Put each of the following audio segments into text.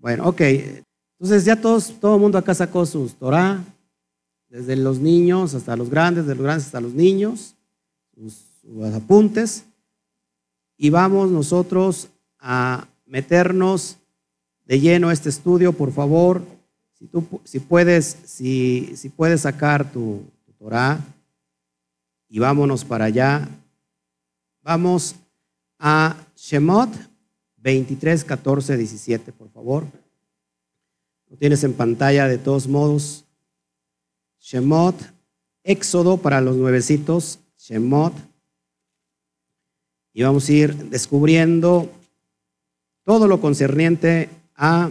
Bueno, ok. Entonces ya todos, todo el mundo acá sacó sus Torah, desde los niños hasta los grandes, de los grandes hasta los niños, sus, apuntes. Y vamos nosotros a meternos de lleno a este estudio, por favor. Si, tú, si, puedes, si, si puedes sacar tu, tu Torah y vámonos para allá. Vamos a Shemot 23, 14, 17, por favor. Lo tienes en pantalla de todos modos. Shemot, Éxodo para los nuevecitos, Shemot. Y vamos a ir descubriendo todo lo concerniente a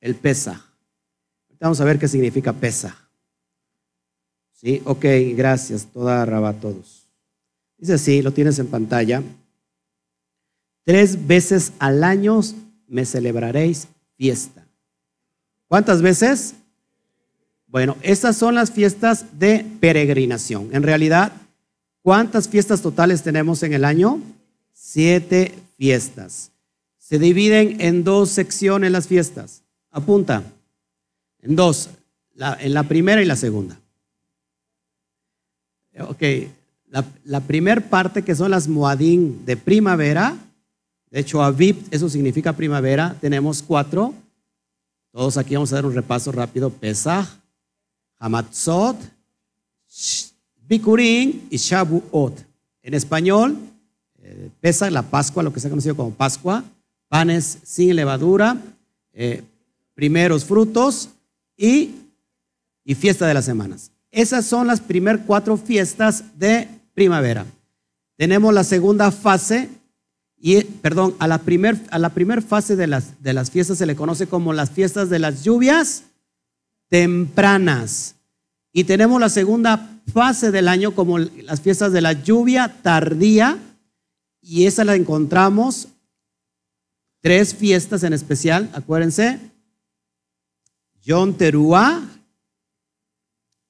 el Pesaj. Vamos a ver qué significa Pesaj. Sí, ok, gracias, toda raba a todos. Dice así, lo tienes en pantalla. Tres veces al año me celebraréis fiesta. ¿Cuántas veces? Bueno, estas son las fiestas de peregrinación. En realidad, ¿cuántas fiestas totales tenemos en el año? Siete fiestas. Se dividen en dos secciones las fiestas. Apunta. En dos. En la primera y la segunda. Ok. La, la primera parte que son las Moadín de primavera. De hecho, Aviv, eso significa primavera. Tenemos cuatro. Todos aquí vamos a dar un repaso rápido. Pesach, Hamatzot, Bikurim y Shavuot. En español, eh, Pesach, la Pascua, lo que se ha conocido como Pascua, panes sin levadura, eh, primeros frutos y, y fiesta de las semanas. Esas son las primeras cuatro fiestas de primavera. Tenemos la segunda fase, y, perdón, a la primer fase de las, de las fiestas se le conoce como las fiestas de las lluvias tempranas. Y tenemos la segunda fase del año como las fiestas de la lluvia tardía. Y esa la encontramos, tres fiestas en especial, acuérdense. Yom Teruah,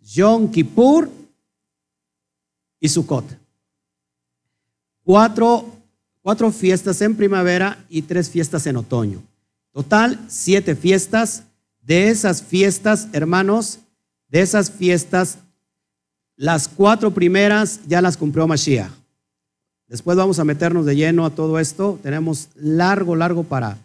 Yom Kippur y Sukkot. Cuatro, cuatro fiestas en primavera y tres fiestas en otoño. Total, siete fiestas. De esas fiestas, hermanos, de esas fiestas, las cuatro primeras ya las cumplió Mashiach. Después vamos a meternos de lleno a todo esto. Tenemos largo, largo para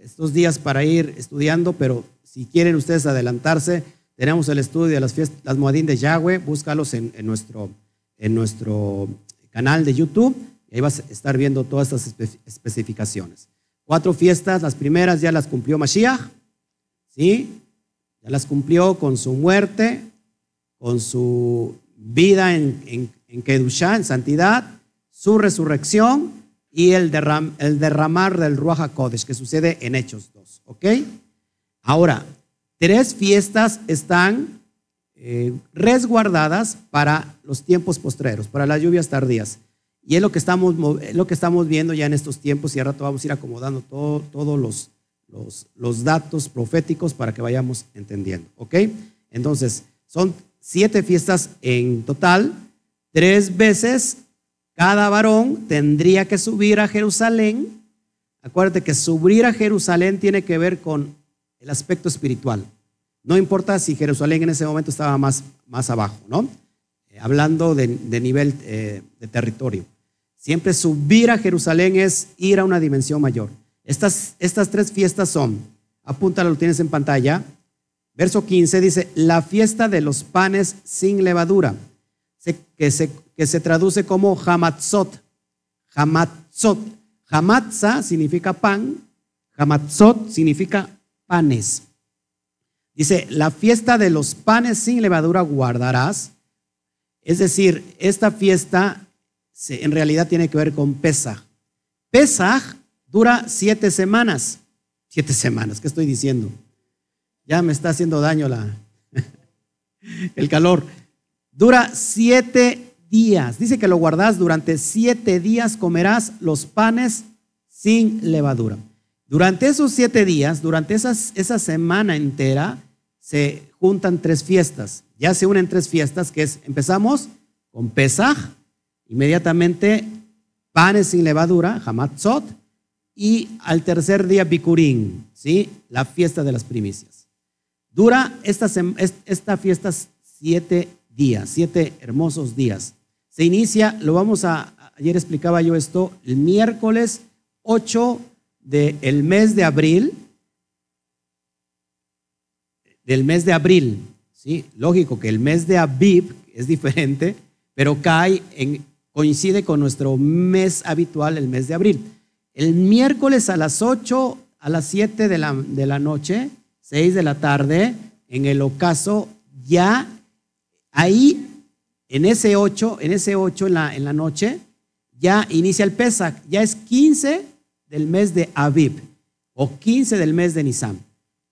estos días para ir estudiando, pero si quieren ustedes adelantarse, tenemos el estudio de las fiestas, las Moadín de Yahweh, búscalos en, en, nuestro, en nuestro canal de YouTube ahí vas a estar viendo todas estas especificaciones. Cuatro fiestas, las primeras ya las cumplió Mashiach, ¿sí? Ya las cumplió con su muerte, con su vida en, en, en en santidad, su resurrección y el, derram, el derramar del Ruach HaKodesh, que sucede en Hechos 2, ¿ok? Ahora, tres fiestas están eh, resguardadas para los tiempos postreros, para las lluvias tardías. Y es lo que estamos, lo que estamos viendo ya en estos tiempos y al rato vamos a ir acomodando todos todo los, los, los, datos proféticos para que vayamos entendiendo. ¿Ok? Entonces, son siete fiestas en total. Tres veces cada varón tendría que subir a Jerusalén. Acuérdate que subir a Jerusalén tiene que ver con el aspecto espiritual. No importa si Jerusalén en ese momento estaba más, más abajo, ¿no? Eh, hablando de, de nivel eh, de territorio. Siempre subir a Jerusalén es ir a una dimensión mayor. Estas, estas tres fiestas son, apúntalo, lo tienes en pantalla. Verso 15 dice, la fiesta de los panes sin levadura, que se, que se traduce como hamatzot. Hamatzot. Hamatza significa pan, hamatzot significa panes. Dice, la fiesta de los panes sin levadura guardarás. Es decir, esta fiesta en realidad tiene que ver con Pesaj. Pesaj dura siete semanas. Siete semanas, ¿qué estoy diciendo? Ya me está haciendo daño la, el calor. Dura siete días. Dice que lo guardas durante siete días, comerás los panes sin levadura. Durante esos siete días, durante esa semana entera, se juntan tres fiestas. Ya se unen tres fiestas, que es, empezamos con Pesaj, inmediatamente panes sin levadura, Hamatzot, y al tercer día Bikurim, ¿sí? La fiesta de las primicias. Dura esta, esta fiesta siete días, siete hermosos días. Se inicia, lo vamos a, ayer explicaba yo esto, el miércoles 8 del mes de abril, del mes de abril, ¿sí? Lógico que el mes de Aviv es diferente, pero cae en, coincide con nuestro mes habitual, el mes de abril. El miércoles a las 8, a las 7 de la, de la noche, 6 de la tarde, en el ocaso, ya ahí, en ese 8, en ese 8 en la, en la noche, ya inicia el Pesach, ya es 15 del mes de Aviv o 15 del mes de Nisan.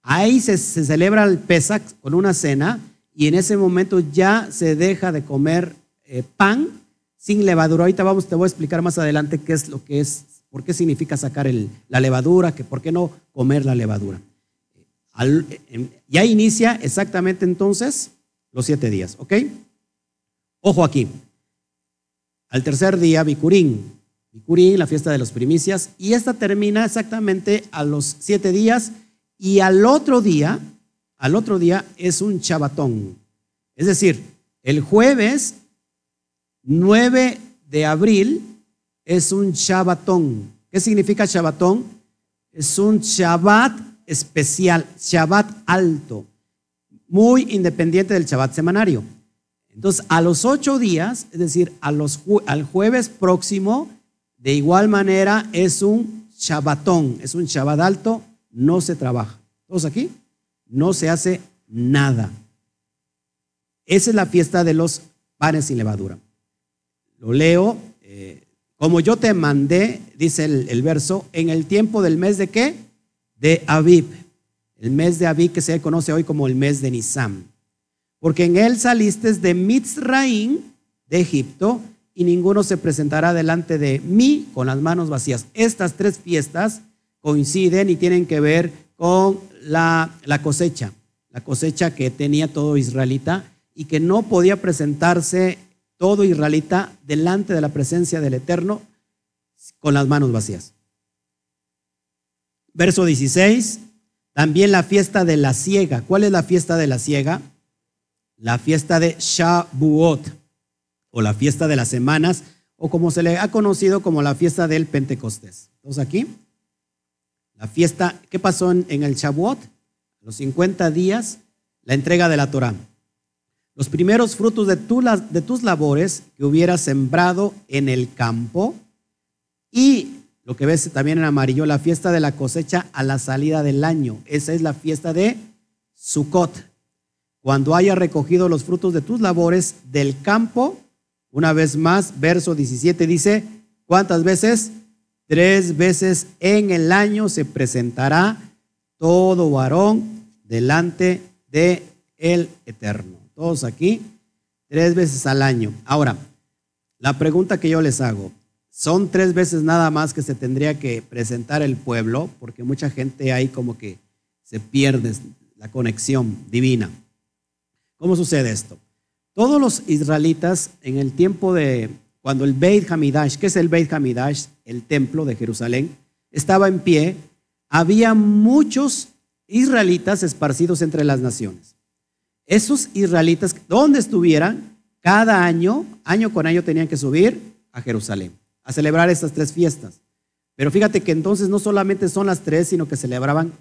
Ahí se, se celebra el Pesach con una cena y en ese momento ya se deja de comer eh, pan sin levadura. Ahorita vamos, te voy a explicar más adelante qué es lo que es, por qué significa sacar la levadura, que por qué no comer la levadura. Em, ya inicia exactamente entonces los siete días, ¿ok? Ojo aquí. Al tercer día, Bicurín. Bicurín, la fiesta de las primicias. Y esta termina exactamente a los siete días. Y al otro día, al otro día es un chabatón. Es decir, el jueves 9 de abril es un Shabbatón. ¿Qué significa Shabbatón? Es un Shabbat especial, Shabbat alto, muy independiente del Shabbat semanario. Entonces, a los ocho días, es decir, al jueves próximo, de igual manera es un Shabbatón, es un Shabbat alto, no se trabaja. ¿Todos aquí? No se hace nada. Esa es la fiesta de los panes sin levadura. Lo leo. Eh, como yo te mandé, dice el, verso, en el tiempo del mes de qué? De Aviv. El mes de Aviv que se conoce hoy como el mes de Nisam. Porque en él saliste de Mitzraim, de Egipto, y ninguno se presentará delante de mí con las manos vacías. Estas tres fiestas coinciden y tienen que ver con la, la cosecha, la cosecha que tenía todo israelita y que no podía presentarse todo israelita delante de la presencia del Eterno con las manos vacías. Verso 16, también la fiesta de la ciega. ¿Cuál es la fiesta de la ciega? La fiesta de Shabuot o la fiesta de las semanas o como se le ha conocido como la fiesta del Pentecostés. Entonces aquí, la fiesta, ¿qué pasó en, el Shabuot? Los 50 días, la entrega de la Torah los primeros frutos de, de tus labores que hubieras sembrado en el campo y lo que ves también en amarillo, la fiesta de la cosecha a la salida del año. Esa es la fiesta de Sukkot. Cuando haya recogido los frutos de tus labores del campo, una vez más, verso 17 dice, ¿cuántas veces? Tres veces en el año se presentará todo varón delante de el Eterno todos aquí, tres veces al año. Ahora, la pregunta que yo les hago, ¿son tres veces nada más que se tendría que presentar el pueblo? Porque mucha gente ahí como que se pierde la conexión divina. ¿Cómo sucede esto? Todos los israelitas en el tiempo de cuando el Beit Hamidash, ¿qué es el Beit Hamidash? El templo de Jerusalén, estaba en pie, había muchos israelitas esparcidos entre las naciones esos israelitas, donde estuvieran, cada año, año con año, tenían que subir a Jerusalén a celebrar estas tres fiestas. Pero fíjate que entonces no solamente son las tres, sino que celebraban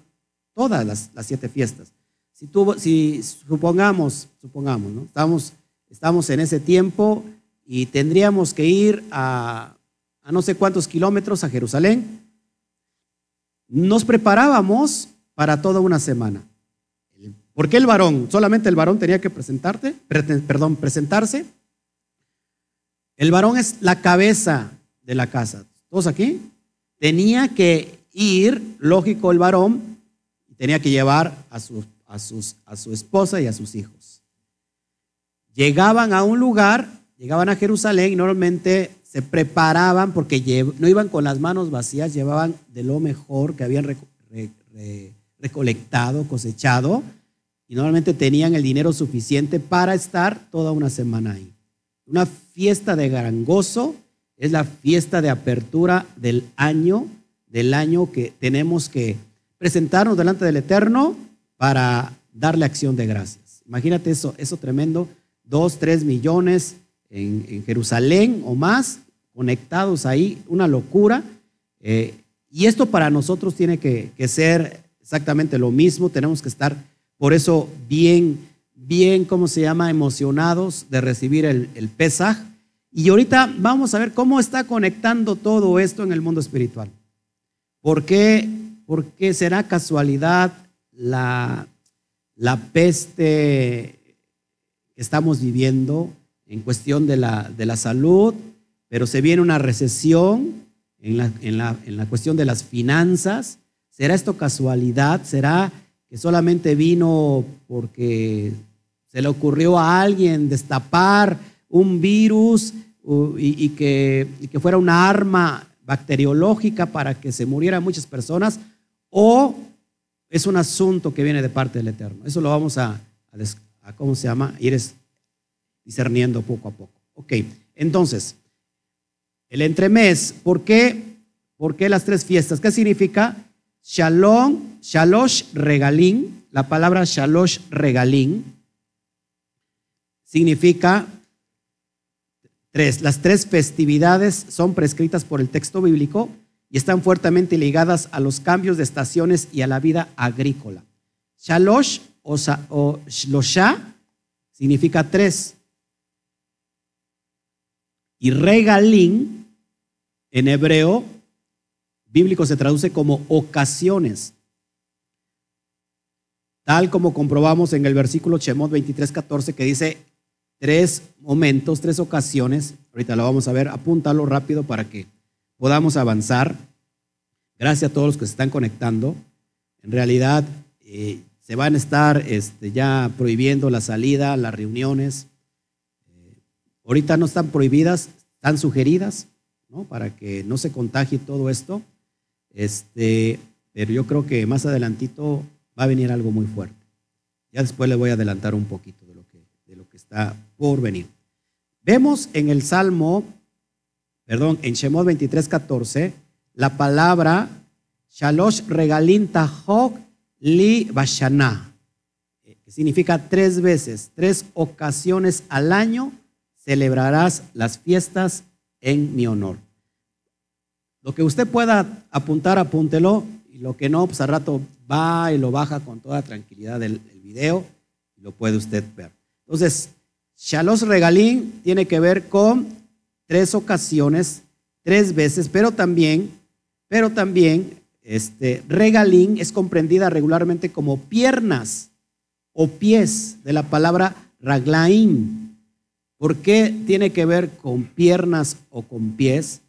todas las, siete fiestas. Si, supongamos, supongamos, estamos en ese tiempo y tendríamos que ir a, a no sé cuántos kilómetros a Jerusalén, nos preparábamos para toda una semana. ¿Por qué el varón? Solamente el varón tenía que presentarte, perdón, presentarse. El varón es la cabeza de la casa. ¿Todos aquí? Tenía que ir, lógico, el varón, tenía que llevar a su, esposa y a sus hijos. Llegaban a un lugar, llegaban a Jerusalén y normalmente se preparaban porque no iban con las manos vacías, llevaban de lo mejor que habían recolectado, cosechado y normalmente tenían el dinero suficiente para estar toda una semana ahí. Una fiesta de gran gozo es la fiesta de apertura del año, del año que tenemos que presentarnos delante del Eterno para darle acción de gracias. Imagínate eso, eso tremendo, dos, tres millones en, Jerusalén o más, conectados ahí, una locura. Eh, y esto para nosotros tiene que, ser exactamente lo mismo, tenemos que estar por eso bien, bien, ¿cómo se llama?, emocionados de recibir el, el Pesaj. Y ahorita vamos a ver cómo está conectando todo esto en el mundo espiritual. ¿Por qué, ¿Por qué será casualidad la, la peste que estamos viviendo en cuestión de la, de la salud, pero se viene una recesión en la, en, la, en la cuestión de las finanzas. ¿Será esto casualidad? ¿Será solamente vino porque se le ocurrió a alguien destapar un virus y, que, que, fuera una arma bacteriológica para que se murieran muchas personas? ¿O es un asunto que viene de parte del Eterno? Eso lo vamos a, a, ¿cómo se llama? Ir discerniendo poco a poco. Ok, entonces, el entremés, ¿por qué? ¿Por qué las tres fiestas? ¿Qué significa? Shalom, Shalosh Regalín, la palabra Shalosh Regalín significa tres. Las tres festividades son prescritas por el texto bíblico y están fuertemente ligadas a los cambios de estaciones y a la vida agrícola. Shalosh o, Shlosha significa tres. Y regalín, en hebreo bíblico se traduce como ocasiones. Tal como comprobamos en el versículo Shemot 23, 14, que dice tres momentos, tres ocasiones. Ahorita lo vamos a ver, apúntalo rápido para que podamos avanzar. Gracias a todos los que se están conectando. En realidad, eh, se van a estar este, ya prohibiendo la salida, las reuniones. Ahorita no están prohibidas, están sugeridas, ¿no? Para que no se contagie todo esto. Este, pero yo creo que más adelantito va a venir algo muy fuerte. Ya después le voy a adelantar un poquito de lo que, de lo que está por venir. Vemos en el Salmo, perdón, en Shemot 23, 14, la palabra Shalosh Regalin Tahok Li Bashana, que significa tres veces, tres ocasiones al año celebrarás las fiestas en mi honor. Lo que usted pueda apuntar, apúntelo, y lo que no, pues al rato va y lo baja con toda tranquilidad el, video lo puede usted ver. Entonces, Shalos Regalín tiene que ver con tres ocasiones, tres veces, pero también, pero también, este, regalín es comprendida regularmente como piernas o pies de la palabra raglaim, ¿Por qué tiene que ver con piernas o con pies?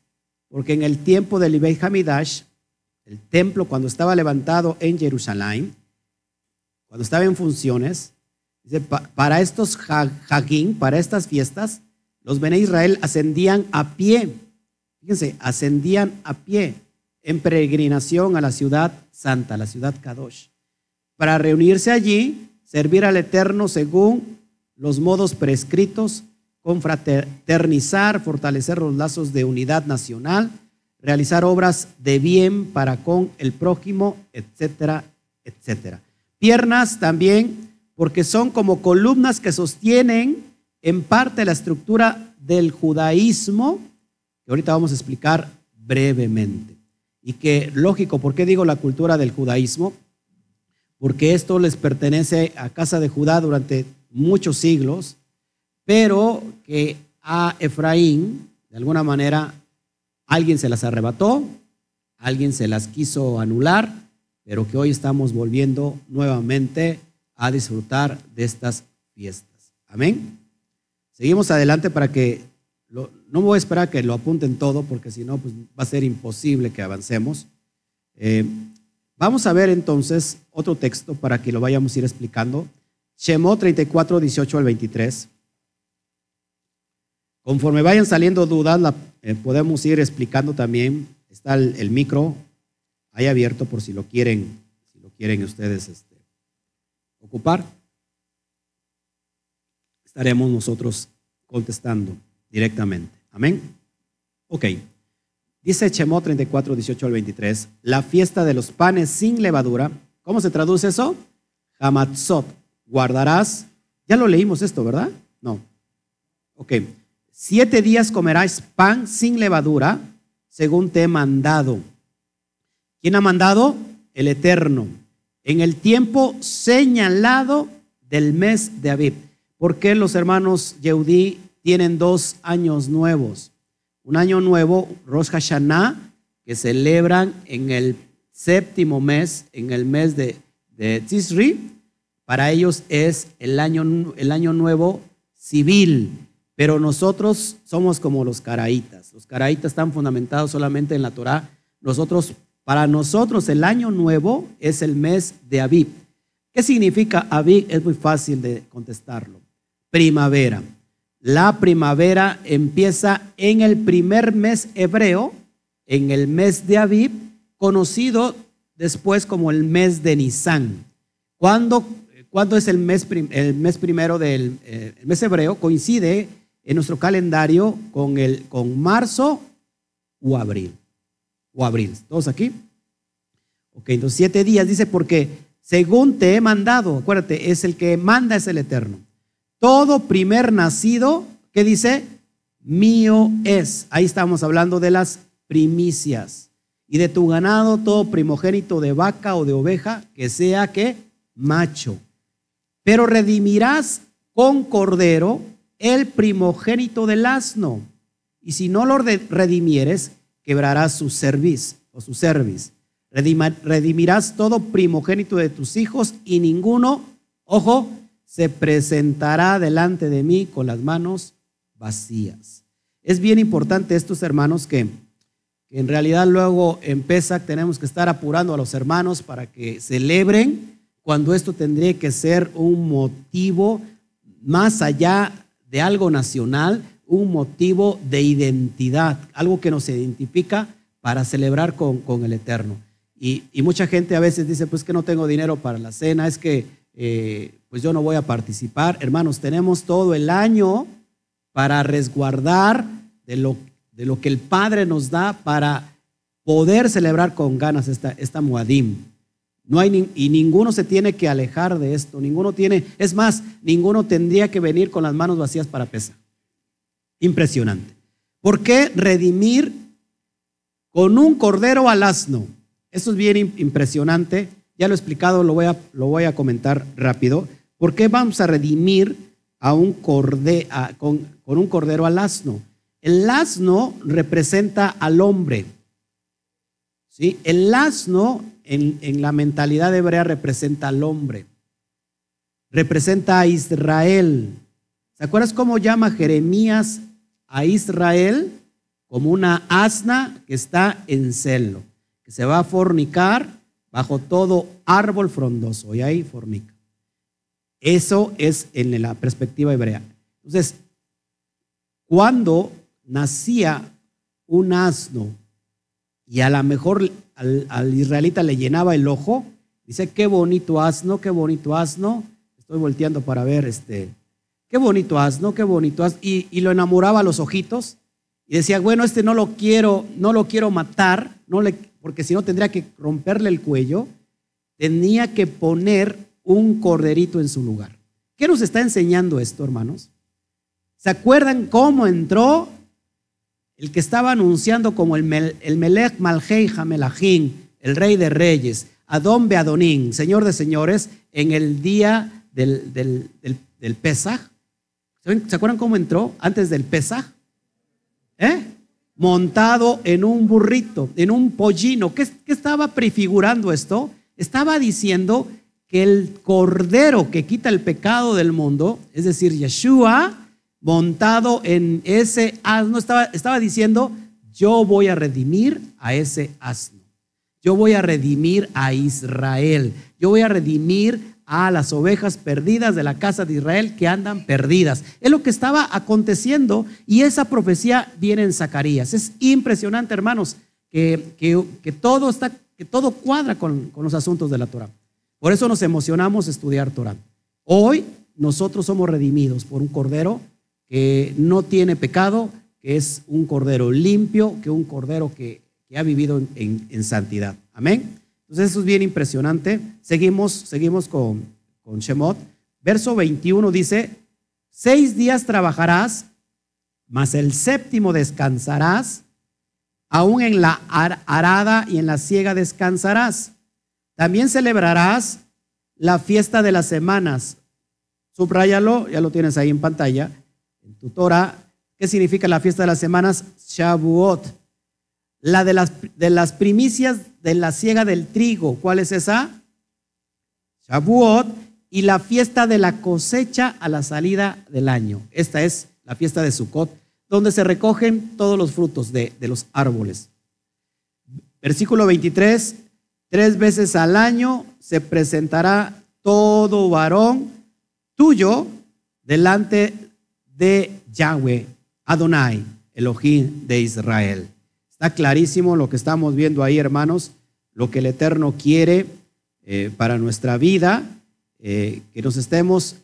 Porque en el tiempo del Ibey Hamidash, el templo cuando estaba levantado en Jerusalén, cuando estaba en funciones, para estos hagin, para estas fiestas, los Bene Israel ascendían a pie. Fíjense, ascendían a pie en peregrinación a la ciudad santa, la ciudad Kadosh, para reunirse allí, servir al Eterno según los modos prescritos confraternizar, fortalecer los lazos de unidad nacional, realizar obras de bien para con el prójimo, etcétera, etcétera. Piernas también, porque son como columnas que sostienen en parte la estructura del judaísmo, que ahorita vamos a explicar brevemente. Y que, lógico, ¿por qué digo la cultura del judaísmo? Porque esto les pertenece a casa de Judá durante muchos siglos pero que a Efraín, de alguna manera, alguien se las arrebató, alguien se las quiso anular, pero que hoy estamos volviendo nuevamente a disfrutar de estas fiestas. Amén. Seguimos adelante para que, no voy a esperar que lo apunten todo, porque si no, pues va a ser imposible que avancemos. Eh, vamos a ver entonces otro texto para que lo vayamos a ir explicando. Shemot 34, 18 al 23. Conforme vayan saliendo dudas, eh, podemos ir explicando también. Está el, micro ahí abierto por si lo quieren, si lo quieren ustedes este, ocupar. Estaremos nosotros contestando directamente. Amén. Ok. Dice Chemó 34, 18 al 23, la fiesta de los panes sin levadura. ¿Cómo se traduce eso? Hamatzot. Guardarás. Ya lo leímos esto, ¿verdad? No. Ok. Siete días comerás pan sin levadura, según te he mandado. ¿Quién ha mandado? El Eterno. En el tiempo señalado del mes de Abib. ¿Por qué los hermanos Yehudí tienen dos años nuevos? Un año nuevo, Rosh Hashanah, que celebran en el séptimo mes, en el mes de, de Tisri, para ellos es el año, el año nuevo civil, pero nosotros somos como los caraítas. Los caraítas están fundamentados solamente en la Torah. Nosotros, para nosotros el año nuevo es el mes de Abib. ¿Qué significa Abib? Es muy fácil de contestarlo. Primavera. La primavera empieza en el primer mes hebreo, en el mes de Aviv, conocido después como el mes de Nisan. ¿Cuándo, es el mes, el mes primero del eh, mes hebreo? Coincide en nuestro calendario con, el, con marzo o abril. O abril. ¿Todos aquí? Ok, entonces siete días dice porque según te he mandado, acuérdate, es el que manda, es el eterno. Todo primer nacido, ¿qué dice? Mío es. Ahí estamos hablando de las primicias. Y de tu ganado, todo primogénito de vaca o de oveja, que sea que macho. Pero redimirás con cordero el primogénito del asno. Y si no lo redimieres, quebrarás su cerviz o su cerviz. Redimirás todo primogénito de tus hijos y ninguno, ojo, se presentará delante de mí con las manos vacías. Es bien importante estos hermanos que, en realidad luego en Pesach tenemos que estar apurando a los hermanos para que celebren cuando esto tendría que ser un motivo más allá de algo nacional, un motivo de identidad, algo que nos identifica para celebrar con, el Eterno. Y, y, mucha gente a veces dice, pues que no tengo dinero para la cena, es que eh, pues yo no voy a participar. Hermanos, tenemos todo el año para resguardar de lo, de lo que el Padre nos da para poder celebrar con ganas esta, esta Muadim. No hay y ninguno se tiene que alejar de esto, ninguno tiene, es más, ninguno tendría que venir con las manos vacías para pesar. Impresionante. ¿Por qué redimir con un cordero al asno? Eso es bien impresionante ya lo he explicado, lo voy a, lo voy a comentar rápido. ¿Por qué vamos a redimir a un corde, con, un cordero al asno? El asno representa al hombre. ¿sí? El asno en, la mentalidad hebrea representa al hombre. Representa a Israel. ¿Se acuerdas cómo llama Jeremías a Israel? Como una asna que está en celo, que se va a fornicar bajo todo árbol frondoso, y ahí formica. Eso es en la perspectiva hebrea. Entonces, cuando nacía un asno y a lo mejor al, israelita le llenaba el ojo, dice, qué bonito asno, qué bonito asno. Estoy volteando para ver este, qué bonito asno, qué bonito asno. Y, lo enamoraba a los ojitos y decía, bueno, este no lo quiero, no lo quiero matar, no le, porque si no tendría que romperle el cuello, tenía que poner un corderito en su lugar. ¿Qué nos está enseñando esto, hermanos? ¿Se acuerdan cómo entró el que estaba anunciando como el, el Melech Malhei Hamelachim, el rey de reyes, Adón Beadonín, señor de señores, en el día del, del, del, Pesaj? ¿Se acuerdan cómo entró antes del Pesaj? ¿Eh? montado en un burrito, en un pollino. ¿Qué, estaba prefigurando esto? Estaba diciendo que el cordero que quita el pecado del mundo, es decir, Yeshua, montado en ese asno, estaba, estaba diciendo, yo voy a redimir a ese asno. Yo voy a redimir a Israel. Yo voy a redimir a las ovejas perdidas de la casa de Israel que andan perdidas. Es lo que estaba aconteciendo y esa profecía viene en Zacarías. Es impresionante, hermanos, que, que, todo, está, que todo cuadra con, con, los asuntos de la Torah. Por eso nos emocionamos estudiar Torah. Hoy nosotros somos redimidos por un cordero que no tiene pecado, que es un cordero limpio, que un cordero que, ha vivido en, santidad. Amén. Entonces eso es bien impresionante. Seguimos, seguimos con, con Shemot. Verso 21 dice, seis días trabajarás, mas el séptimo descansarás, aún en la arada y en la siega descansarás. También celebrarás la fiesta de las semanas. Subrayalo, ya lo tienes ahí en pantalla, en tu Torah. ¿Qué significa la fiesta de las semanas? Shavuot. La de las, de las primicias de la siega del trigo. ¿Cuál es esa? Shavuot. Y la fiesta de la cosecha a la salida del año. Esta es la fiesta de Sukkot, donde se recogen todos los frutos de, de los árboles. Versículo 23. Tres veces al año se presentará todo varón tuyo delante de Yahweh, Adonai, Elohim de Israel. Está clarísimo lo que estamos viendo ahí, hermanos, lo que el Eterno quiere eh, para nuestra vida, eh, que nos estemos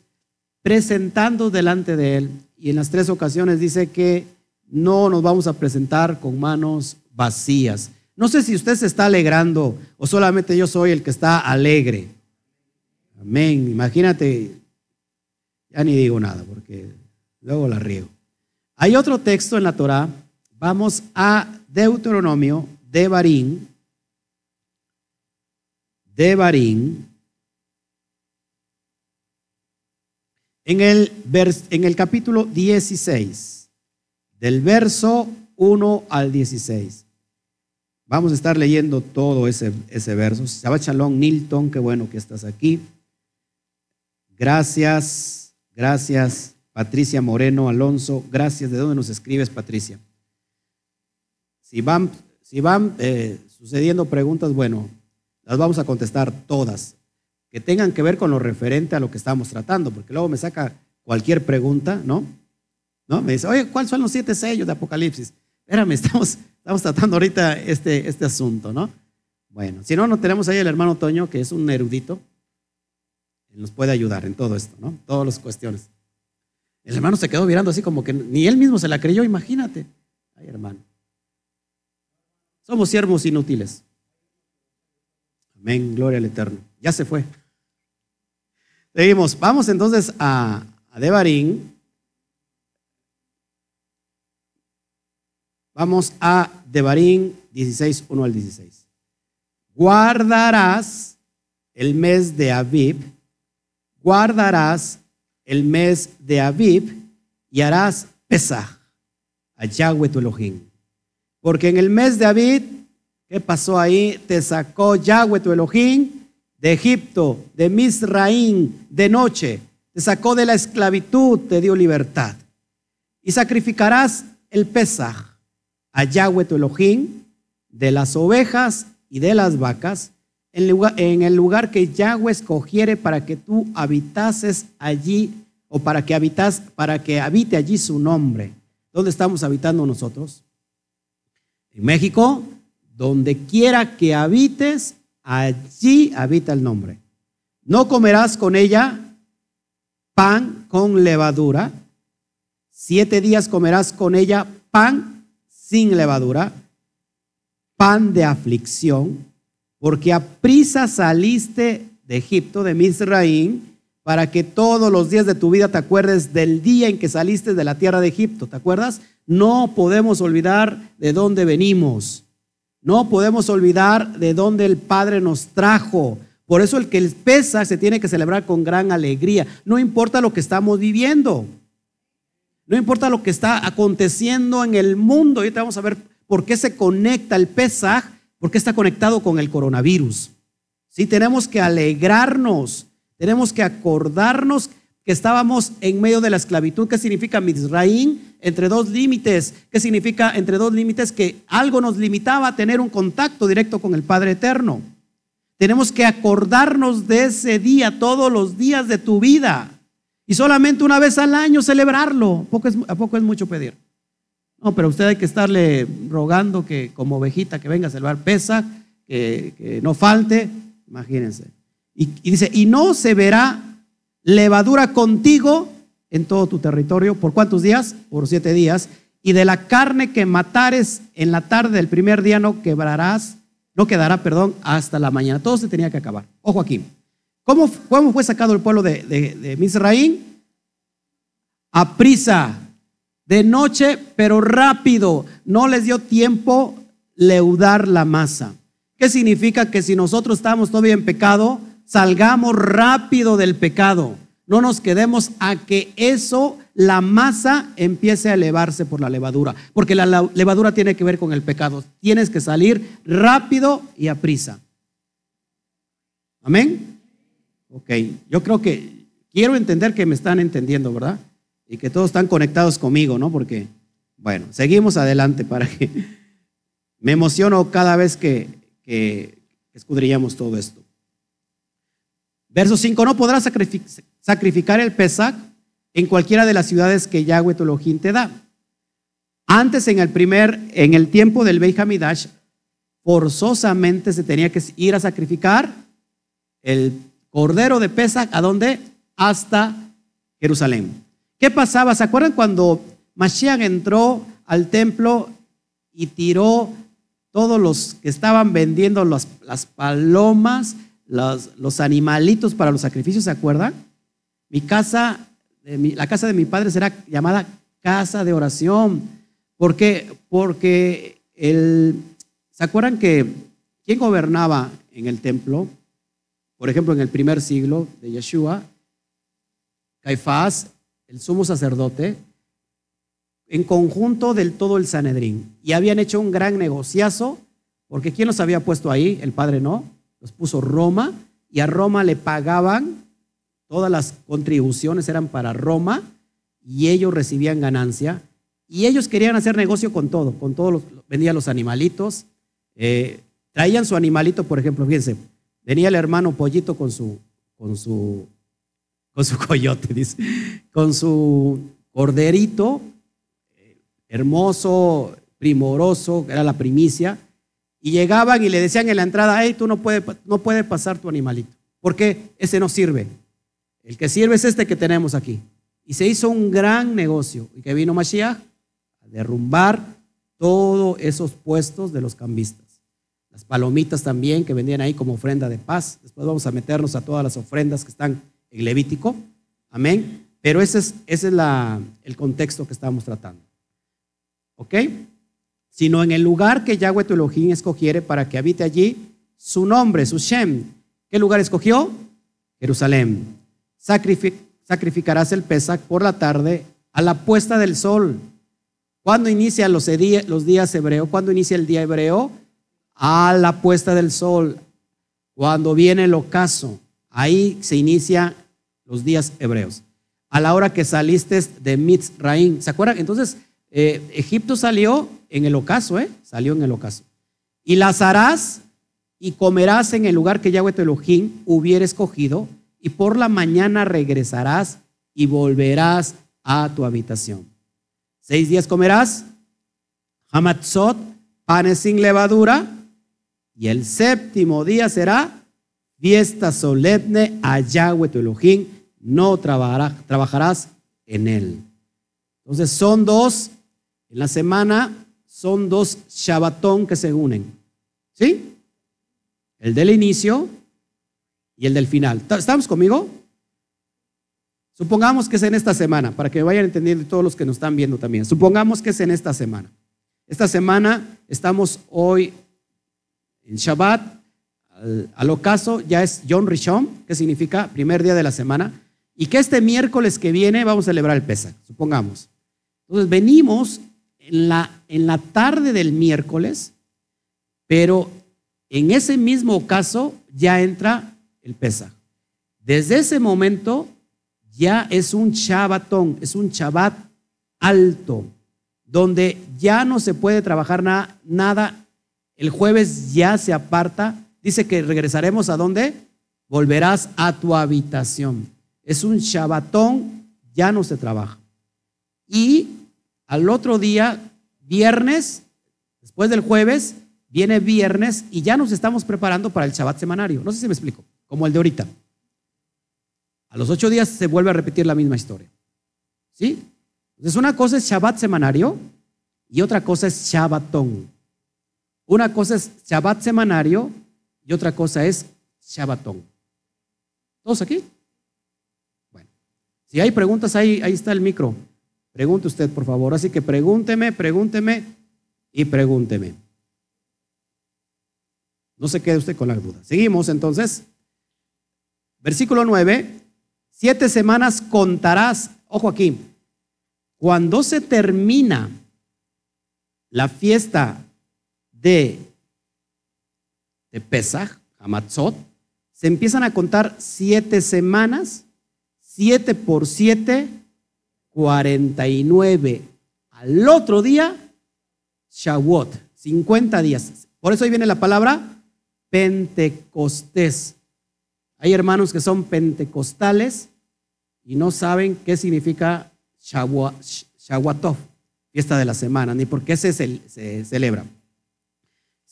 presentando delante de Él. Y en las tres ocasiones dice que no nos vamos a presentar con manos vacías. No sé si usted se está alegrando o solamente yo soy el que está alegre. Amén. Imagínate, ya ni digo nada porque luego la riego. Hay otro texto en la Torah. Vamos a Deuteronomio de Barín. De Barín. En el, en el capítulo 16, del verso 1 al 16. Vamos a estar leyendo todo ese, ese verso. Shabbat Shalom, Nilton, qué bueno que estás aquí. Gracias, gracias, Patricia Moreno Alonso. Gracias. ¿De dónde nos escribes, Patricia? Si van, si van eh, sucediendo preguntas, bueno, las vamos a contestar todas, que tengan que ver con lo referente a lo que estamos tratando, porque luego me saca cualquier pregunta, ¿no? ¿No? Me dice, oye, ¿cuáles son los siete sellos de Apocalipsis? Espérame, estamos, tratando ahorita este, este asunto, ¿no? Bueno, si no, no tenemos ahí el hermano Toño, que es un erudito, nos puede ayudar en todo esto, ¿no? Todas las cuestiones. El hermano se quedó mirando así como que ni él mismo se la creyó, imagínate. Ay, hermano. Somos siervos inútiles. Amén, gloria al Eterno. Ya se fue. Seguimos. Vamos entonces a, a. Vamos a Devarín 16, 1 al 16. Guardarás el mes de Abib guardarás el mes de Aviv y harás Pesach a Yahweh tu Elohim. Porque en el mes de Aviv, ¿qué pasó ahí? Te sacó Yahweh tu Elohim de Egipto, de Misraín, de noche. Te sacó de la esclavitud, te dio libertad. Y sacrificarás el Pesach a Yahweh tu Elohim de las ovejas y de las vacas en el lugar que Yahweh escogiere para que tú habitases allí o para que habitas, para que habite allí su nombre. ¿Dónde estamos habitando nosotros? En México, donde quiera que habites, allí habita el nombre. No comerás con ella pan con levadura. Siete días comerás con ella pan sin levadura, pan de aflicción porque a prisa saliste de Egipto, de Misraín, para que todos los días de tu vida te acuerdes del día en que saliste de la tierra de Egipto. ¿Te acuerdas? No podemos olvidar de dónde venimos. No podemos olvidar de dónde el Padre nos trajo. Por eso el que pesa se tiene que celebrar con gran alegría. No importa lo que estamos viviendo. No importa lo que está aconteciendo en el mundo. Ahorita vamos a ver por qué se conecta el Pesaj porque está conectado con el coronavirus. Sí, tenemos que alegrarnos, tenemos que acordarnos que estábamos en medio de la esclavitud. ¿Qué significa Mizraín? Entre dos límites. ¿Qué significa entre dos límites? Que algo nos limitaba a tener un contacto directo con el Padre Eterno. Tenemos que acordarnos de ese día todos los días de tu vida y solamente una vez al año celebrarlo. ¿A poco es mucho pedir? No, pero usted hay que estarle rogando que como ovejita que venga a salvar pesa, que, no falte, imagínense. Y, dice, y no se verá levadura contigo en todo tu territorio. ¿Por cuántos días? Por siete días. y de la carne que matares en la tarde del primer día no quebrarás, no quedará, perdón, hasta la mañana. Todo se tenía que acabar. Ojo aquí. ¿Cómo, cómo fue sacado el pueblo de, de, de Misraín? A prisa, de noche, pero rápido. No les dio tiempo leudar la masa. ¿Qué significa? Que si nosotros estamos todavía en pecado, salgamos rápido del pecado. No nos quedemos a que eso, la masa, empiece a elevarse por la levadura. Porque la levadura tiene que ver con el pecado. Tienes que salir rápido y a prisa. Amén. Ok, yo creo que quiero entender que me están entendiendo, ¿verdad? Y que todos están conectados conmigo, ¿no? Porque, bueno, seguimos adelante para que me emociono cada vez que, que escudrillamos todo esto. Verso 5, no podrás sacrificar el Pesach en cualquiera de las ciudades que Yahweh tu Elohim te da. Antes, en el primer, en el tiempo del Beit Hamidash, forzosamente se tenía que ir a sacrificar el cordero de Pesach, ¿a dónde? Hasta Jerusalén. ¿Qué pasaba? ¿Se acuerdan cuando Mashiach entró al templo y tiró todos los que estaban vendiendo las, palomas, los, animalitos para los sacrificios, ¿se acuerdan? Mi casa, la casa de mi padre será llamada casa de oración. ¿Por qué? Porque el, ¿se acuerdan que quién gobernaba en el templo? Por ejemplo, en el primer siglo de Yeshua, Caifás, el sumo sacerdote, en conjunto del todo el Sanedrín. Y habían hecho un gran negociazo, porque ¿quién los había puesto ahí? El padre no los puso Roma y a Roma le pagaban, todas las contribuciones eran para Roma y ellos recibían ganancia y ellos querían hacer negocio con todo, con todos los, vendían los animalitos, eh, traían su animalito, por ejemplo, fíjense, venía el hermano Pollito con su, con su, con su coyote, dice, con su corderito, eh, hermoso, primoroso, era la primicia, y llegaban y le decían en la entrada, hey, tú no puedes no puede pasar tu animalito, porque ese no sirve. El que sirve es este que tenemos aquí. Y se hizo un gran negocio. ¿Y que vino Mashiach? A derrumbar todos esos puestos de los cambistas. Las palomitas también que vendían ahí como ofrenda de paz. Después vamos a meternos a todas las ofrendas que están en Levítico. Amén. Pero ese es, el contexto que estamos tratando. ¿Ok? sino en el lugar que Yahweh tu Elohim escogiere para que habite allí su nombre, su Shem. ¿Qué lugar escogió? Jerusalén. sacrificarás el Pesach por la tarde a la puesta del sol. ¿Cuándo inicia los, los días hebreos? ¿Cuándo inicia el día hebreo? A la puesta del sol. Cuando viene el ocaso. Ahí se inicia los días hebreos. A la hora que saliste de Mitzraim. ¿Se acuerdan? Entonces, eh, Egipto salió en el ocaso, ¿eh? Salió en el ocaso. Y las harás y comerás en el lugar que Yahweh tu Elohim hubiera escogido, y por la mañana regresarás y volverás a tu habitación. Seis días comerás, hamatzot, panes sin levadura, y el séptimo día será fiesta solemne a Yahweh tu Elohim, no trabajarás en él. Entonces son dos en la semana son dos Shabbatón que se unen. ¿Sí? El del inicio y el del final. ¿Estamos conmigo? Supongamos que es en esta semana, para que vayan entendiendo todos los que nos están viendo también. Supongamos que es en esta semana. Esta semana estamos hoy en Shabbat. Al, ocaso ya es John Rishon, que significa primer día de la semana. Y que este miércoles que viene vamos a celebrar el Pesach, supongamos. Entonces venimos en la, en la tarde del miércoles, pero en ese mismo caso ya entra el Pesaj. Desde ese momento ya es un Shabbatón, es un Shabbat alto, donde ya no se puede trabajar nada. El jueves ya se aparta. Dice que regresaremos a dónde? Volverás a tu habitación. Es un Shabbatón, ya no se trabaja. Y al otro día, viernes, después del jueves, viene viernes y ya nos estamos preparando para el Shabbat semanario. No sé si me explico, como el de ahorita. A los ocho días se vuelve a repetir la misma historia. ¿Sí? Entonces, una cosa es Shabbat semanario y otra cosa es Shabbatón. Una cosa es Shabbat semanario y otra cosa es Shabbatón. ¿Todos aquí? Bueno, si hay preguntas, ahí, ahí está el micro. Pregunte usted, por favor. Así que pregúnteme, pregúnteme y pregúnteme. No se quede usted con la duda. Seguimos entonces. Versículo 9. Siete semanas contarás. Ojo aquí. Cuando se termina la fiesta de, de Pesach, Hamatzot, se empiezan a contar siete semanas, siete por siete, cuarenta y nueve. Al otro día, Shavuot, cincuenta días. Por eso ahí viene la palabra Pentecostés. Hay hermanos que son pentecostales y no saben qué significa Shavuotov, fiesta de la semana, ni por qué se celebra.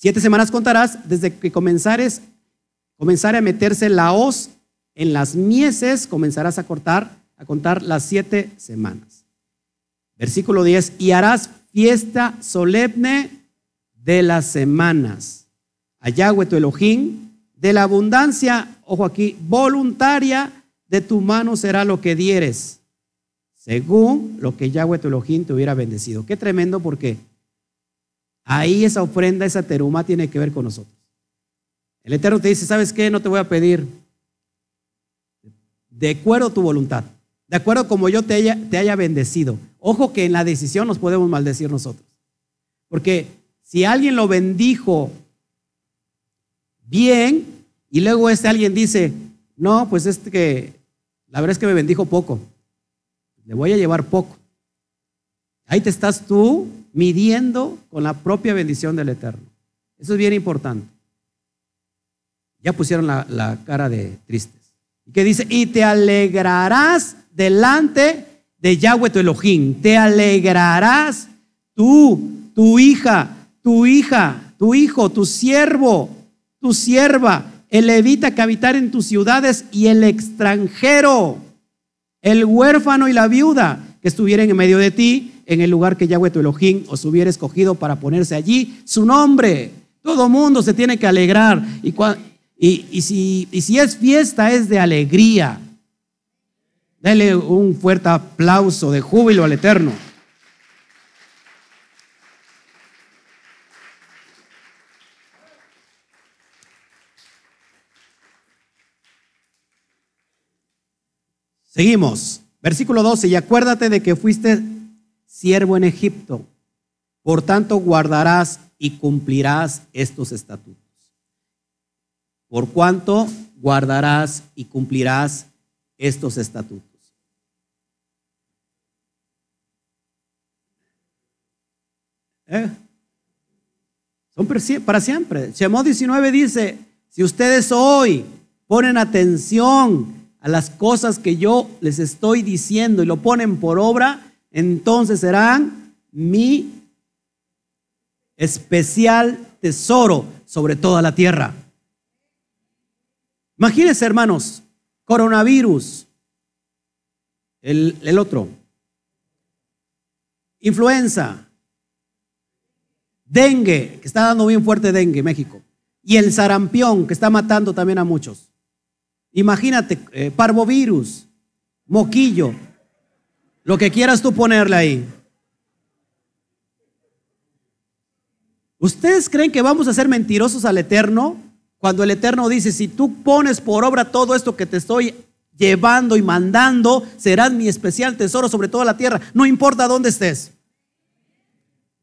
Siete semanas contarás desde que comenzares comenzaré a meterse la hoz en las mieses, comenzarás a cortar, a contar las siete semanas. Versículo 10, y harás fiesta solemne de las semanas. Yahweh tu Elohim, de la abundancia, ojo aquí, voluntaria de tu mano será lo que dieres, según lo que Yahweh tu Elohim te hubiera bendecido. Qué tremendo porque ahí esa ofrenda, esa teruma tiene que ver con nosotros. El Eterno te dice, ¿sabes qué? No te voy a pedir de acuerdo a tu voluntad, de acuerdo como yo te haya, te haya bendecido. Ojo que en la decisión nos podemos maldecir nosotros. Porque si alguien lo bendijo bien y luego este alguien dice, no, pues este que, la verdad es que me bendijo poco, le voy a llevar poco. Ahí te estás tú midiendo con la propia bendición del Eterno. Eso es bien importante ya pusieron la, cara de tristes. ¿Y qué dice? Y te alegrarás delante de Yahweh tu Elohim. Te alegrarás tú, tu hija, tu hija, tu hijo, tu siervo, tu sierva, el levita que habitar en tus ciudades y el extranjero, el huérfano y la viuda que estuvieran en medio de ti, en el lugar que Yahweh tu Elohim os hubiera escogido para ponerse allí su nombre. Todo mundo se tiene que alegrar. Y, y, si, si es fiesta, es de alegría. Dele un fuerte aplauso de júbilo al Eterno. Seguimos. Versículo 12. Y acuérdate de que fuiste siervo en Egipto. Por tanto, guardarás y cumplirás estos estatutos por cuanto guardarás y cumplirás estos estatutos. ¿Eh? Son para siempre. Shemot 19 dice, si ustedes hoy ponen atención a las cosas que yo les estoy diciendo y lo ponen por obra, entonces serán mi especial tesoro sobre toda la tierra. Imagínense, hermanos, coronavirus, el, otro, influenza, dengue, que está dando bien fuerte dengue México, y el sarampión, que está matando también a muchos. Imagínate, eh, parvovirus, moquillo, lo que quieras tú ponerle ahí. ¿Ustedes creen que vamos a ser mentirosos al Eterno? Cuando el Eterno dice, si tú pones por obra todo esto que te estoy llevando y mandando, serás mi especial tesoro sobre toda la tierra, no importa dónde estés.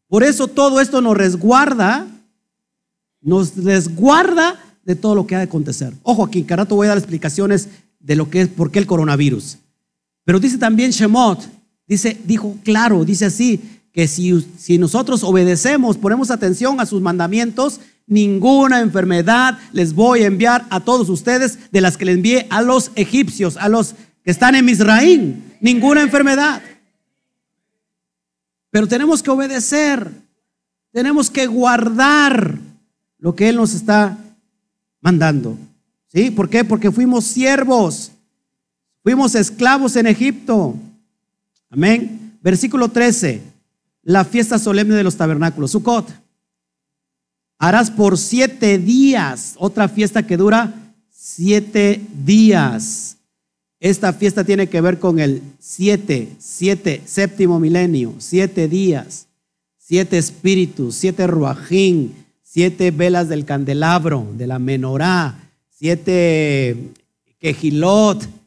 Por eso todo esto nos resguarda, nos resguarda de todo lo que ha de acontecer. Ojo aquí, carato voy a dar explicaciones de lo que es, por qué el coronavirus. Pero dice también Shemot, dice, dijo claro, dice así, que si, si nosotros obedecemos, ponemos atención a sus mandamientos, ninguna enfermedad les voy a enviar a todos ustedes de las que le envié a los egipcios, a los que están en Misraín. Ninguna enfermedad. Pero tenemos que obedecer, tenemos que guardar lo que Él nos está mandando. ¿Sí? ¿Por qué? Porque fuimos siervos, fuimos esclavos en Egipto. Amén. Versículo 13. la fiesta solemne de los tabernáculos, Sukkot. Harás por siete días otra fiesta que dura siete días. Esta fiesta tiene que ver con el siete, siete, séptimo milenio, siete días, siete espíritus, siete ruajín, siete velas del candelabro, de la menorá, siete quejilot,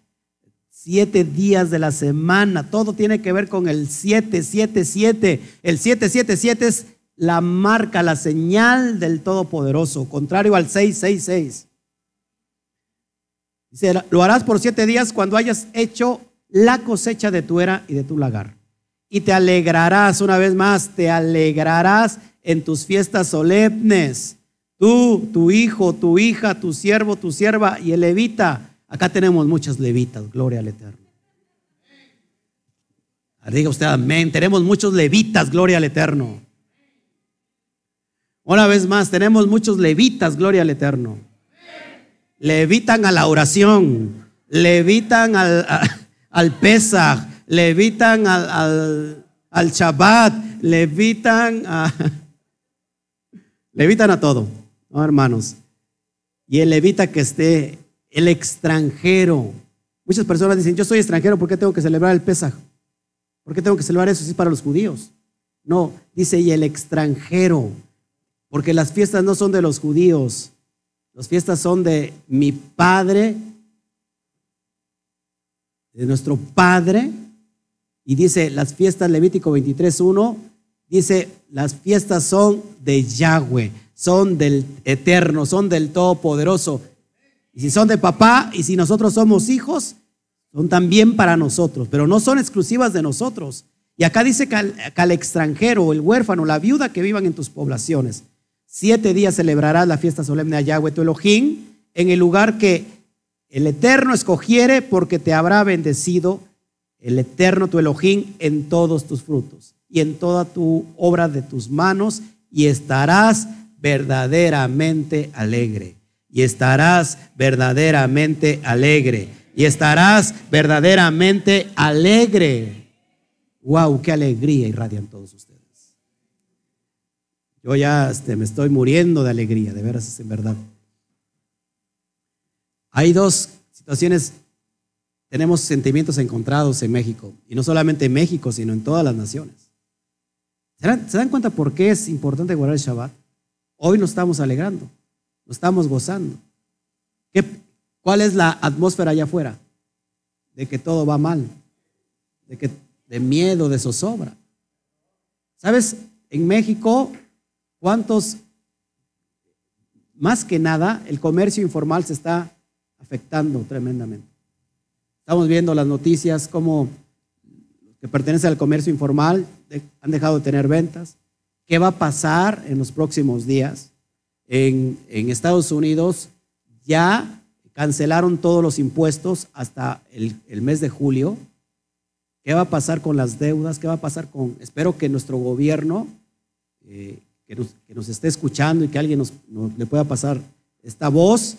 siete días de la semana. Todo tiene que ver con el siete, siete, siete. El siete, siete, siete es la marca, la señal del Todopoderoso, contrario al 666. Dice, lo harás por siete días cuando hayas hecho la cosecha de tu era y de tu lagar. Y te alegrarás, una vez más, te alegrarás en tus fiestas solemnes. Tú, tu hijo, tu hija, tu siervo, tu sierva y el levita. Acá tenemos muchas levitas, gloria al Eterno. Diga usted amén. Tenemos muchos levitas, gloria al Eterno. Una vez más, tenemos muchos levitas, gloria al Eterno. Levitan a la oración, levitan al, al Pesach, levitan al, al, al Shabbat, levitan a, levitan a todo, ¿no, hermanos? Y el levita que esté, el extranjero. Muchas personas dicen, yo soy extranjero, ¿por qué tengo que celebrar el Pesaj? ¿Por qué tengo que celebrar eso si es para los judíos? No, dice, y el extranjero. Porque las fiestas no son de los judíos, las fiestas son de mi Padre, de nuestro Padre. Y dice, las fiestas Levítico 23.1, dice, las fiestas son de Yahweh, son del Eterno, son del Todopoderoso. Y si son de papá y si nosotros somos hijos, son también para nosotros, pero no son exclusivas de nosotros. Y acá dice que al, extranjero, el huérfano, la viuda que vivan en tus poblaciones. Siete días celebrarás la fiesta solemne a Yahweh tu Elohim en el lugar que el Eterno escogiere porque te habrá bendecido el Eterno tu Elohim en todos tus frutos y en toda tu obra de tus manos y estarás verdaderamente alegre. Y estarás verdaderamente alegre. Y estarás verdaderamente alegre. Wow, qué alegría irradian todos ustedes. Yo ya este, me estoy muriendo de alegría, de veras en verdad. Hay dos situaciones, tenemos sentimientos encontrados en México, y no solamente en México, sino en todas las naciones. ¿Se dan, cuenta por qué es importante guardar el Shabbat? Hoy nos estamos alegrando, estamos gozando. ¿Qué, ¿Cuál es la atmósfera allá afuera? De que todo va mal, de, que, de miedo, de zozobra. ¿Sabes? En México ¿Cuántos, más que nada, el comercio informal se está afectando tremendamente? Estamos viendo las noticias como los que pertenecen al comercio informal han dejado de tener ventas. ¿Qué va a pasar en los próximos días? En, Estados Unidos ya cancelaron todos los impuestos hasta el, mes de julio. ¿Qué va a pasar con las deudas? ¿Qué va a pasar con... Espero que nuestro gobierno eh, que nos, esté escuchando y que alguien nos, le pueda pasar esta voz,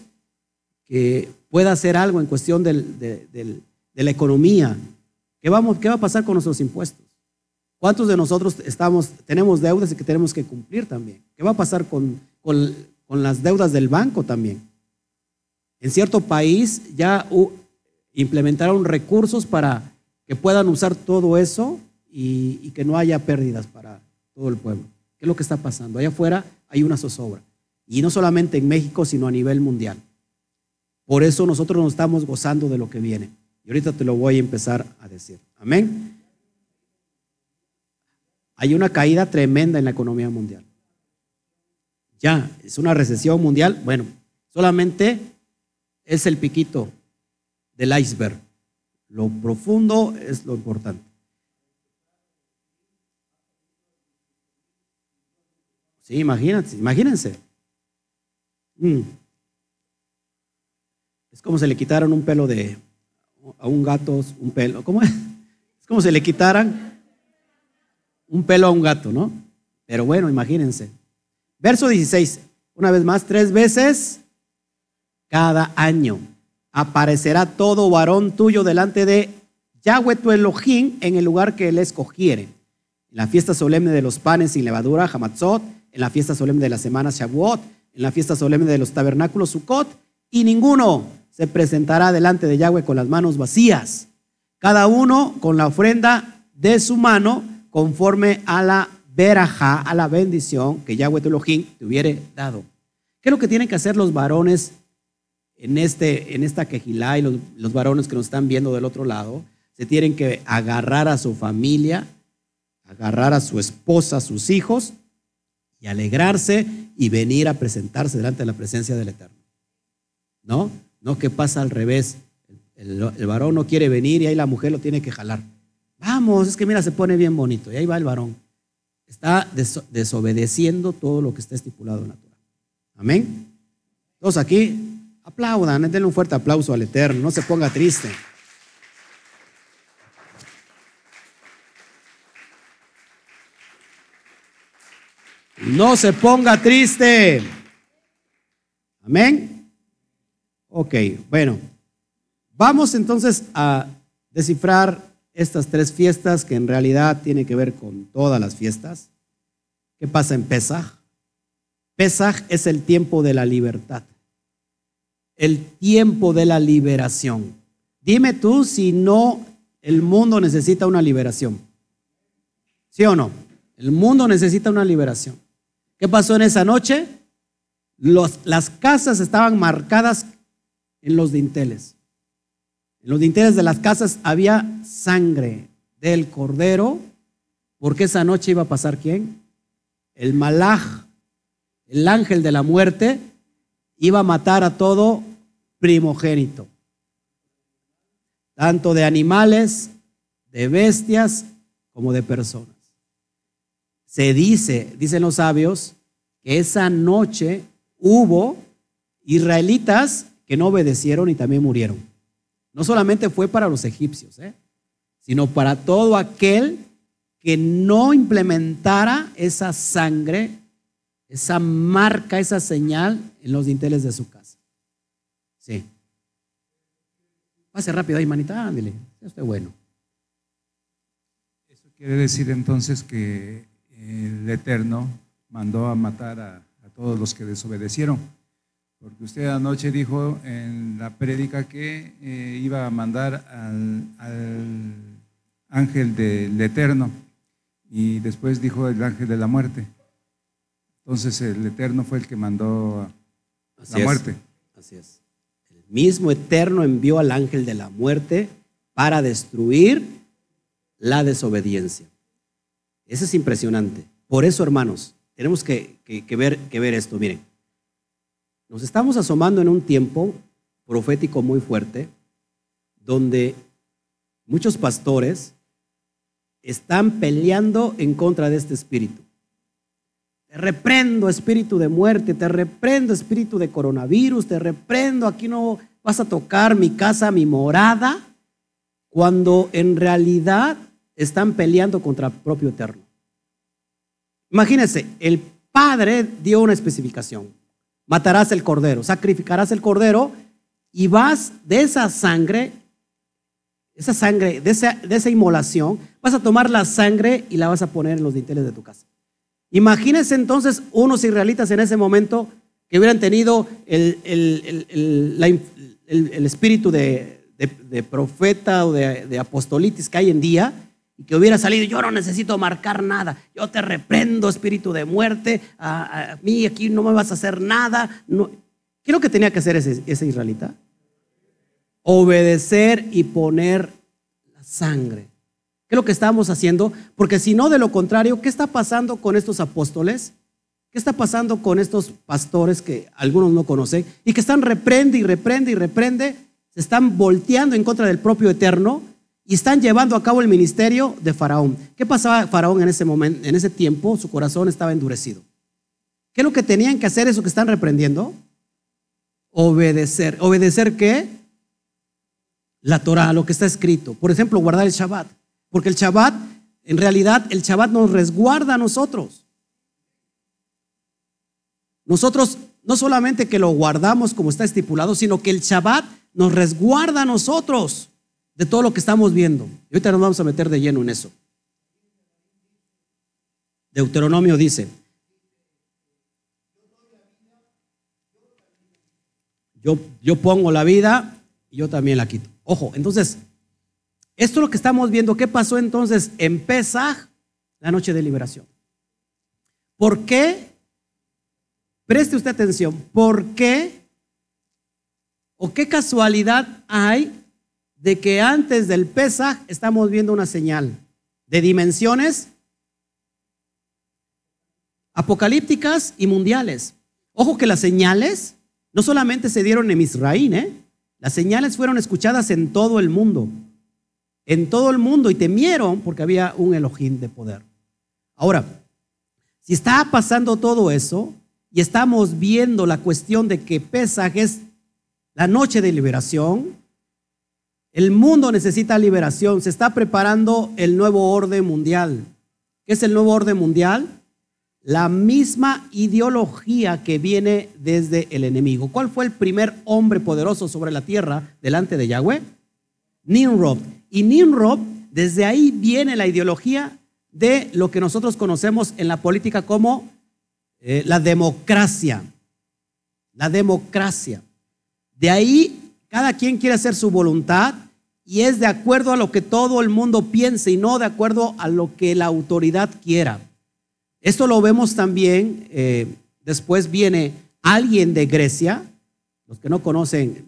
que pueda hacer algo en cuestión de, la economía. ¿Qué, vamos, ¿Qué va a pasar con nuestros impuestos? ¿Cuántos de nosotros estamos, tenemos deudas y que tenemos que cumplir también? ¿Qué va a pasar con, con, las deudas del banco también? En cierto país ya implementaron recursos para que puedan usar todo eso y que no haya pérdidas para todo el pueblo. ¿Qué es lo que está pasando? Allá afuera hay una zozobra. Y no solamente en México, sino a nivel mundial. Por eso nosotros nos estamos gozando de lo que viene. Y ahorita te lo voy a empezar a decir. Amén. Hay una caída tremenda en la economía mundial. Ya, es una recesión mundial. Bueno, solamente es el piquito del iceberg. Lo profundo es lo importante. Sí, imagínense, imagínense. Mm. Es como si le quitaran un pelo de a un gato, un pelo. ¿Cómo es? Es como si le quitaran un pelo a un gato, ¿no? Pero bueno, imagínense. Verso 16, una vez más, tres veces cada año aparecerá todo varón tuyo delante de Yahweh tu Elohim en el lugar que él escogiere. En la fiesta solemne de los panes sin levadura, Hamatzot, en la fiesta solemne de las semanas, Shavuot, en la fiesta solemne de los tabernáculos, Sukkot, y ninguno se presentará delante de Yahweh con las manos vacías, cada uno con la ofrenda de su mano conforme a la verajá, a la bendición que Yahweh Elohim te hubiere dado. ¿Qué es lo que tienen que hacer los varones en, este, en esta quejilá y los, varones que nos están viendo del otro lado? Se tienen que agarrar a su familia, agarrar a su esposa, a sus hijos y alegrarse y venir a presentarse delante de la presencia del Eterno. ¿No? No que pasa al revés. El, varón no quiere venir y ahí la mujer lo tiene que jalar. Vamos, es que mira, se pone bien bonito. Y ahí va el varón. Está desobedeciendo todo lo que está estipulado en la Torah. Amén. Todos aquí, aplaudan, denle un fuerte aplauso al Eterno, no se ponga triste. No se ponga triste. Amén. Ok, bueno. Vamos entonces a descifrar estas tres fiestas que en realidad tienen que ver con todas las fiestas. ¿Qué pasa en Pesaj? Pesaj es el tiempo de la libertad, el tiempo de la liberación. Dime tú si no el mundo necesita una liberación. ¿Sí o no? El mundo necesita una liberación. ¿Qué pasó en esa noche? las casas estaban marcadas en los dinteles. En los dinteles de las casas había sangre del cordero, porque esa noche iba a pasar quién? El malaj, el ángel de la muerte, iba a matar a todo primogénito, tanto de animales, de bestias, como de personas. Se dice, dicen los sabios, que esa noche hubo israelitas que no obedecieron y también murieron. No solamente fue para los egipcios, ¿eh? sino para todo aquel que no implementara esa sangre, esa marca, esa señal en los dinteles de su casa. Sí. Pase rápido ahí, manita, ándale, esto bueno. Eso quiere decir entonces que el Eterno mandó a matar a, todos los que desobedecieron. Porque usted anoche dijo en la prédica que eh, iba a mandar al, ángel del Eterno y después dijo el ángel de la muerte. Entonces el Eterno fue el que mandó la muerte. Así es. El mismo Eterno envió al ángel de la muerte para destruir la desobediencia. Eso es impresionante. Por eso, hermanos, tenemos que, ver, que ver esto. Miren, nos estamos asomando en un tiempo profético muy fuerte, donde muchos pastores están peleando en contra de este espíritu. Te reprendo espíritu de muerte, te reprendo espíritu de coronavirus, te reprendo, aquí no vas a tocar mi casa, mi morada, cuando en realidad están peleando contra el propio eterno. Imagínense, el padre dio una especificación. Matarás el cordero, sacrificarás el cordero y vas de esa sangre, esa sangre, de esa, de esa inmolación, vas a tomar la sangre y la vas a poner en los dinteles de tu casa. Imagínense entonces unos israelitas en ese momento que hubieran tenido el, espíritu de, profeta o de, de apostolitis que hay en día que hubiera salido, yo no necesito marcar nada, yo te reprendo espíritu de muerte, a, mí aquí no me vas a hacer nada. No. ¿Qué es lo que tenía que hacer ese, ese israelita? Obedecer y poner la sangre. ¿Qué es lo que estamos haciendo? Porque si no, de lo contrario, ¿qué está pasando con estos apóstoles? ¿Qué está pasando con estos pastores que algunos no conocen y que están reprende y reprende y reprende? Se están volteando en contra del propio Eterno y están llevando a cabo el ministerio de Faraón. ¿Qué pasaba Faraón en ese momento, en ese tiempo? Su corazón estaba endurecido. ¿Qué es lo que tenían que hacer eso que están reprendiendo? Obedecer. ¿Obedecer qué? La Torah, lo que está escrito. Por ejemplo, guardar el Shabbat. Porque el Shabbat, en realidad, el Shabbat nos resguarda a nosotros. Nosotros no solamente que lo guardamos como está estipulado, sino que el Shabbat nos resguarda a nosotros de todo lo que estamos viendo. Y ahorita nos vamos a meter de lleno en eso. Deuteronomio dice, yo, yo pongo la vida y yo también la quito. Ojo, entonces, esto es lo que estamos viendo. ¿Qué pasó entonces en Pesaj, la noche de liberación? ¿Por qué? Preste usted atención. ¿Por qué? ¿O qué casualidad hay de que antes del Pesaj estamos viendo una señal de dimensiones apocalípticas y mundiales? Ojo que las señales no solamente se dieron en Israel, ¿eh? las señales fueron escuchadas en todo el mundo, en todo el mundo y temieron porque había un Elohim de poder. Ahora, si está pasando todo eso y estamos viendo la cuestión de que Pesaj es la noche de liberación, el mundo necesita liberación, se está preparando el nuevo orden mundial. ¿Qué es el nuevo orden mundial? la misma ideología que viene desde el enemigo. ¿Cuál fue el primer hombre poderoso sobre la tierra delante de Yahweh? Nimrod. Y Nimrod, desde ahí viene la ideología de lo que nosotros conocemos en la política como eh, la democracia. La democracia. De ahí cada quien quiere hacer su voluntad y es de acuerdo a lo que todo el mundo piense y no de acuerdo a lo que la autoridad quiera. Esto lo vemos también, eh, después viene alguien de Grecia, los que no conocen,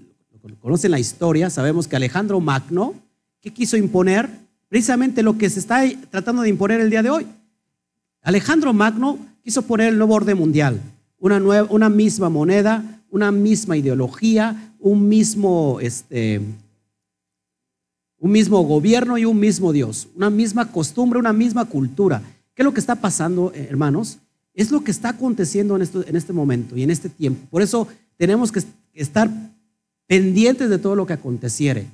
conocen la historia, sabemos que Alejandro Magno, ¿qué quiso imponer? Precisamente lo que se está tratando de imponer el día de hoy. Alejandro Magno quiso poner el nuevo orden mundial, una, misma moneda, una misma ideología, un mismo, este, un mismo gobierno y un mismo Dios, una misma costumbre, una misma cultura. ¿Qué es lo que está pasando, eh, hermanos? Es lo que está aconteciendo en, en este momento y en este tiempo. Por eso tenemos que estar pendientes de todo lo que aconteciere.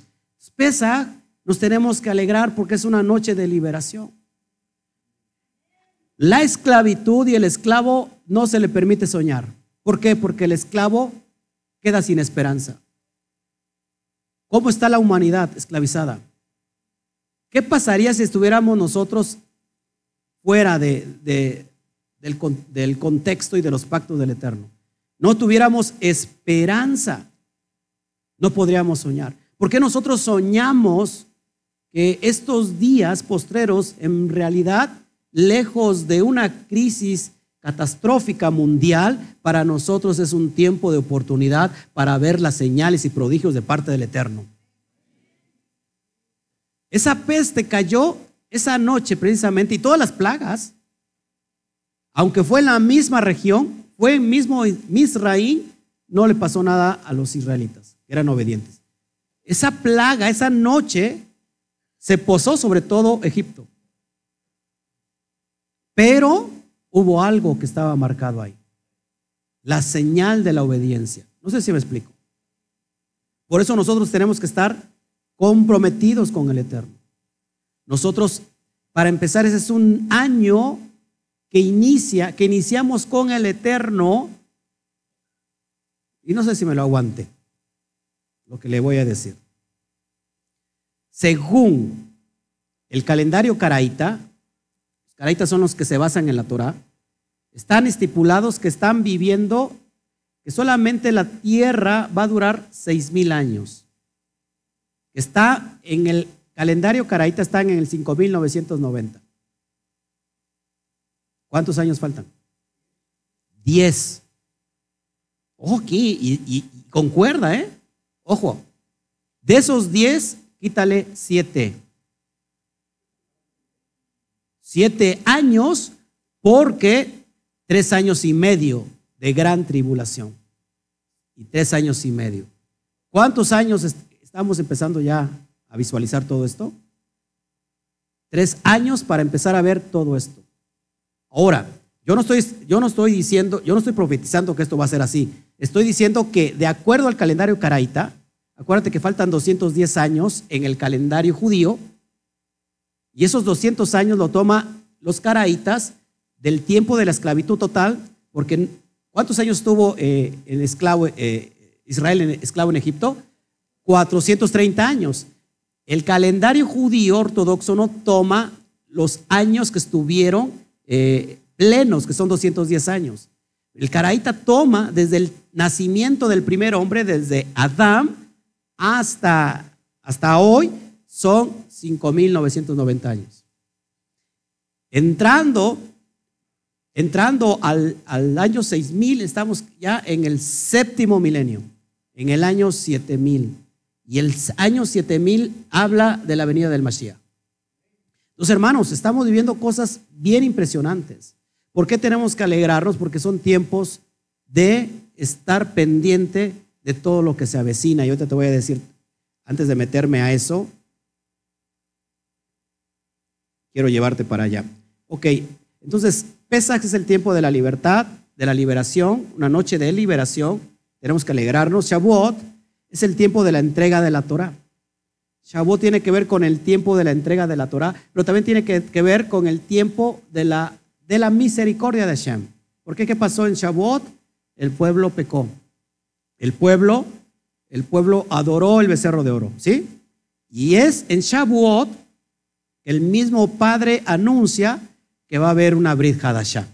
Pesa, nos tenemos que alegrar porque es una noche de liberación. La esclavitud y el esclavo no se le permite soñar. ¿Por qué? Porque el esclavo queda sin esperanza. ¿Cómo está la humanidad esclavizada? ¿Qué pasaría si estuviéramos nosotros fuera de, del, del contexto y de los pactos del Eterno. No tuviéramos esperanza, no podríamos soñar. Porque nosotros soñamos que estos días postreros, en realidad, lejos de una crisis catastrófica mundial, para nosotros es un tiempo de oportunidad para ver las señales y prodigios de parte del Eterno. Esa peste cayó esa noche precisamente, y todas las plagas, aunque fue en la misma región, fue en mismo Misraín, no le pasó nada a los israelitas, que eran obedientes. Esa plaga, esa noche, se posó sobre todo Egipto. Pero hubo algo que estaba marcado ahí. La señal de la obediencia. No sé si me explico. Por eso nosotros tenemos que estar comprometidos con el Eterno. Nosotros, para empezar, ese es un año que inicia, que iniciamos con el Eterno. Y no sé si me lo aguante, lo que le voy a decir. Según el calendario caraíta, los caraitas son los que se basan en la Torah, están estipulados que están viviendo, que solamente la tierra va a durar seis mil años. Está en el Calendario Caraíta están en el 5990. ¿Cuántos años faltan? Diez. Ojo aquí, y, concuerda, ¿eh? Ojo. De esos diez, quítale siete. Siete años porque tres años y medio de gran tribulación. Y tres años y medio. ¿Cuántos años estamos empezando ya a visualizar todo esto? Tres años para empezar a ver todo esto. Ahora, yo no estoy, yo no estoy diciendo, yo no estoy profetizando que esto va a ser así. Estoy diciendo que de acuerdo al calendario caraita, acuérdate que faltan 210 años en el calendario judío, y esos 200 años lo toma los caraitas del tiempo de la esclavitud total, porque ¿cuántos años tuvo eh, el esclavo, eh, Israel esclavo en Egipto? 430 años. El calendario judío ortodoxo no toma los años que estuvieron eh, plenos, que son 210 años. El caraíta toma desde el nacimiento del primer hombre, desde Adán hasta, hasta hoy, son 5.990 años. Entrando, entrando al, al año 6000, estamos ya en el séptimo milenio, en el año 7000. Y el año 7000 habla de la venida del Mashiach. Los hermanos, estamos viviendo cosas bien impresionantes. ¿Por qué tenemos que alegrarnos? Porque son tiempos de estar pendiente de todo lo que se avecina. Y ahorita te voy a decir, antes de meterme a eso, quiero llevarte para allá. Ok, entonces Pesach es el tiempo de la libertad, de la liberación, una noche de liberación. Tenemos que alegrarnos. Shavuot es el tiempo de la entrega de la Torah. Shavuot tiene que ver con el tiempo de la entrega de la Torah, pero también tiene que, ver con el tiempo de la, de la misericordia de Hashem. ¿Por qué? ¿Qué pasó en Shavuot? El pueblo pecó. El pueblo, el pueblo adoró el becerro de oro, ¿sí? Y es en Shavuot el mismo Padre anuncia que va a haber una Brit Hadashah,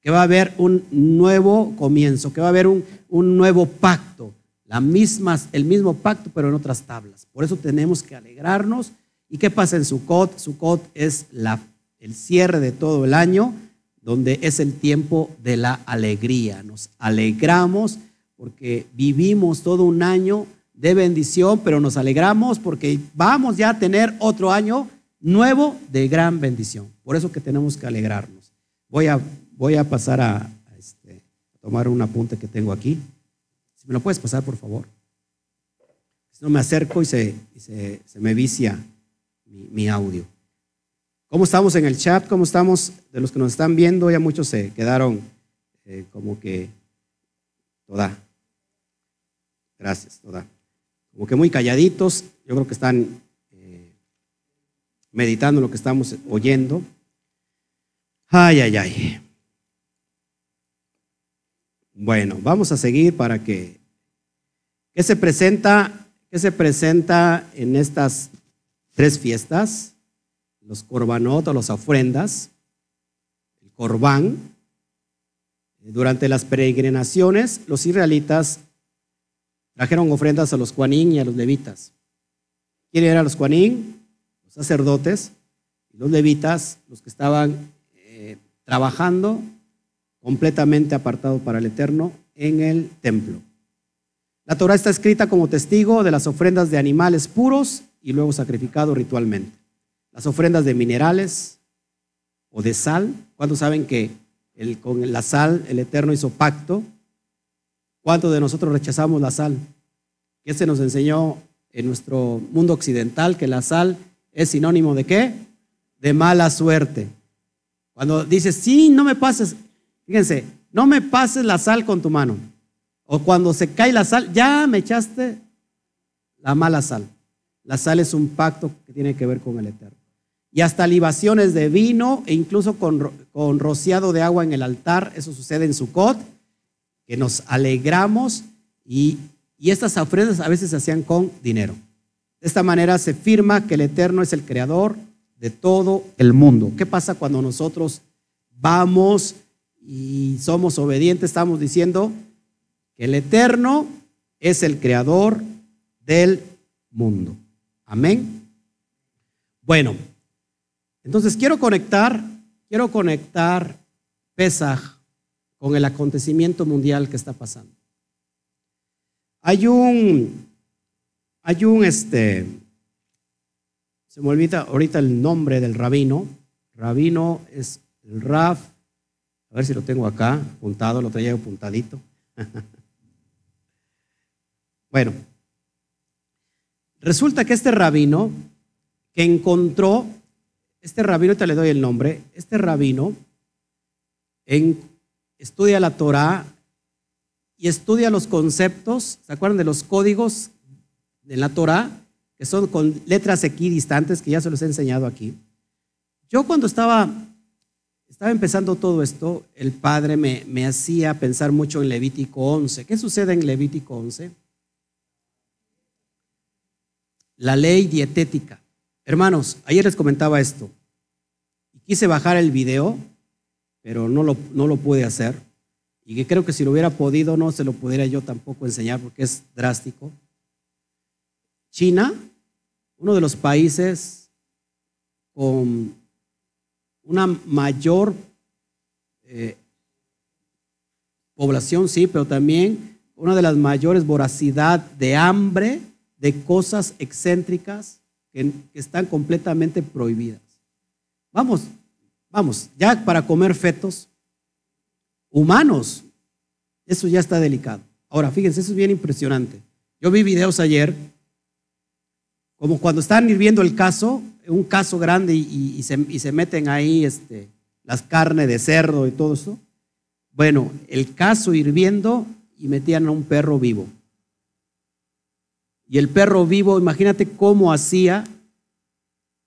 que va a haber un nuevo comienzo, que va a haber un, nuevo pacto la misma, el mismo pacto, pero en otras tablas. Por eso tenemos que alegrarnos. ¿Y qué pasa en Sukkot? Sukkot es la, el cierre de todo el año, donde es el tiempo de la alegría. Nos alegramos porque vivimos todo un año de bendición, pero nos alegramos porque vamos ya a tener otro año nuevo de gran bendición. Por eso que tenemos que alegrarnos. Voy a, voy a pasar a, este, tomar un apunte que tengo aquí. Si me lo puedes pasar, por favor. Si no me acerco y se, se, me vicia mi, audio. ¿Cómo estamos en el chat? ¿Cómo estamos de los que nos están viendo? Ya muchos se quedaron eh, como que toda. Gracias, toda. Como que muy calladitos. Yo creo que están meditando lo que estamos oyendo. Ay, ay, ay. Bueno, vamos a seguir para que ¿qué se presenta? ¿Qué se presenta en estas tres fiestas? Los corbanot o las ofrendas, el corbán. Durante las peregrinaciones, los israelitas trajeron ofrendas a los cuanín y a los levitas. ¿Quién eran los cuanín? Sacerdotes. Y los levitas, los que estaban eh, trabajando completamente apartado para el Eterno en el templo. La Torah está escrita como testigo de las ofrendas de animales puros y luego sacrificados ritualmente. Las ofrendas de minerales o de sal. ¿Cuántos saben que con la sal el Eterno hizo pacto? ¿Cuántos de nosotros rechazamos la sal? ¿Qué se nos enseñó en nuestro mundo occidental? Que la sal es sinónimo de qué? De mala suerte. Cuando dices, sí, no me pases, Fíjense, no me pases la sal con tu mano. O cuando se cae la sal, ya me echaste la mala sal. La sal es un pacto que tiene que ver con el Eterno. Y hasta libaciones de vino e incluso con, rociado de agua en el altar, eso sucede en Sukkot, que nos alegramos y, y estas ofrendas a veces se hacían con dinero. De esta manera se firma que el Eterno es el creador de todo el mundo. ¿Qué pasa cuando nosotros vamos y somos obedientes, estamos diciendo que el Eterno es el creador del mundo. Amén. Bueno, entonces quiero conectar, quiero conectar Pesaj con el acontecimiento mundial que está pasando. Hay un, hay un, este, se me olvida ahorita el nombre del rabino. Rabino es el Raf a ver si lo tengo acá, apuntado, lo traía apuntadito. bueno, resulta que este rabino que encontró, este rabino, te le doy el nombre, este rabino en, estudia la Torah y estudia los conceptos, ¿se acuerdan de los códigos de la Torah? Que son con letras equidistantes, que ya se los he enseñado aquí. Yo cuando estaba estaba empezando todo esto, el Padre me, me hacía pensar mucho en Levítico 11. ¿Qué sucede en Levítico 11? La ley dietética. Hermanos, ayer les comentaba esto. Quise bajar el video pero no lo, no lo pude hacer. Y creo que si lo hubiera podido, no se lo pudiera yo tampoco enseñar porque es drástico. China, uno de los países con una mayor eh, población, sí, pero también una de las mayores voracidad de hambre, de cosas excéntricas que, que están completamente prohibidas. Vamos, vamos, ya para comer fetos humanos, eso ya está delicado. Ahora, fíjense, eso es bien impresionante. Yo vi videos ayer, como cuando están hirviendo el caso, un caso grande y, se, meten ahí este, las carnes de cerdo y todo eso. Bueno, el caso hirviendo y metían a un perro vivo. Y el perro vivo, imagínate cómo hacía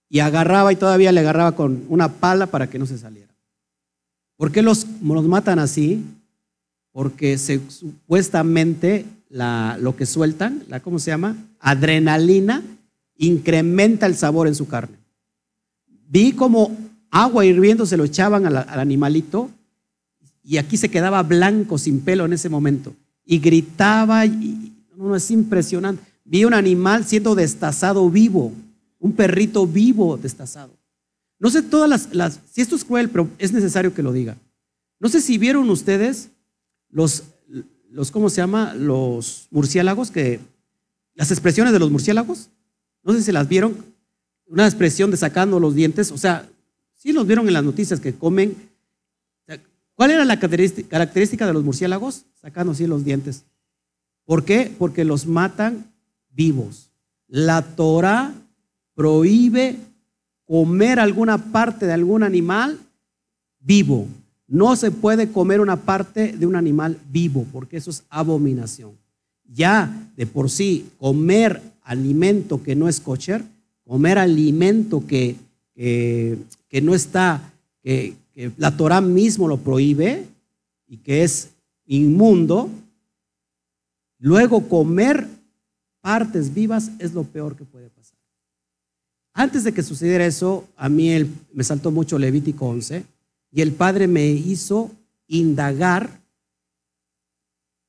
y agarraba y todavía le agarraba con una pala para que no se saliera. ¿Por qué los, los matan así? Porque supuestamente lo que sueltan, ¿cómo se llama? Adrenalina, incrementa el sabor en su carne. Vi como agua hirviendo se lo echaban al, animalito y aquí se quedaba blanco, sin pelo en ese momento. Y gritaba, y, no, es impresionante. Vi un animal siendo destazado vivo, un perrito vivo destazado. No sé todas las, si esto es cruel, pero es necesario que lo diga. No sé si vieron ustedes los, los ¿cómo se llama? Los murciélagos, que, las expresiones de los murciélagos. No sé si las vieron. Una expresión de sacando los dientes. O sea, sí los vieron en las noticias que comen. ¿Cuál era la característica de los murciélagos? Sacando así los dientes. ¿Por qué? Porque los matan vivos. La Torah prohíbe comer alguna parte de algún animal vivo. No se puede comer una parte de un animal vivo, porque eso es abominación. Ya de por sí, comer alimento que no es kosher, comer alimento que, que, no está, que, la Torah mismo lo prohíbe y que es inmundo, luego comer partes vivas es lo peor que puede pasar. Antes de que sucediera eso, a mí me saltó mucho Levítico 11 y el Padre me hizo indagar.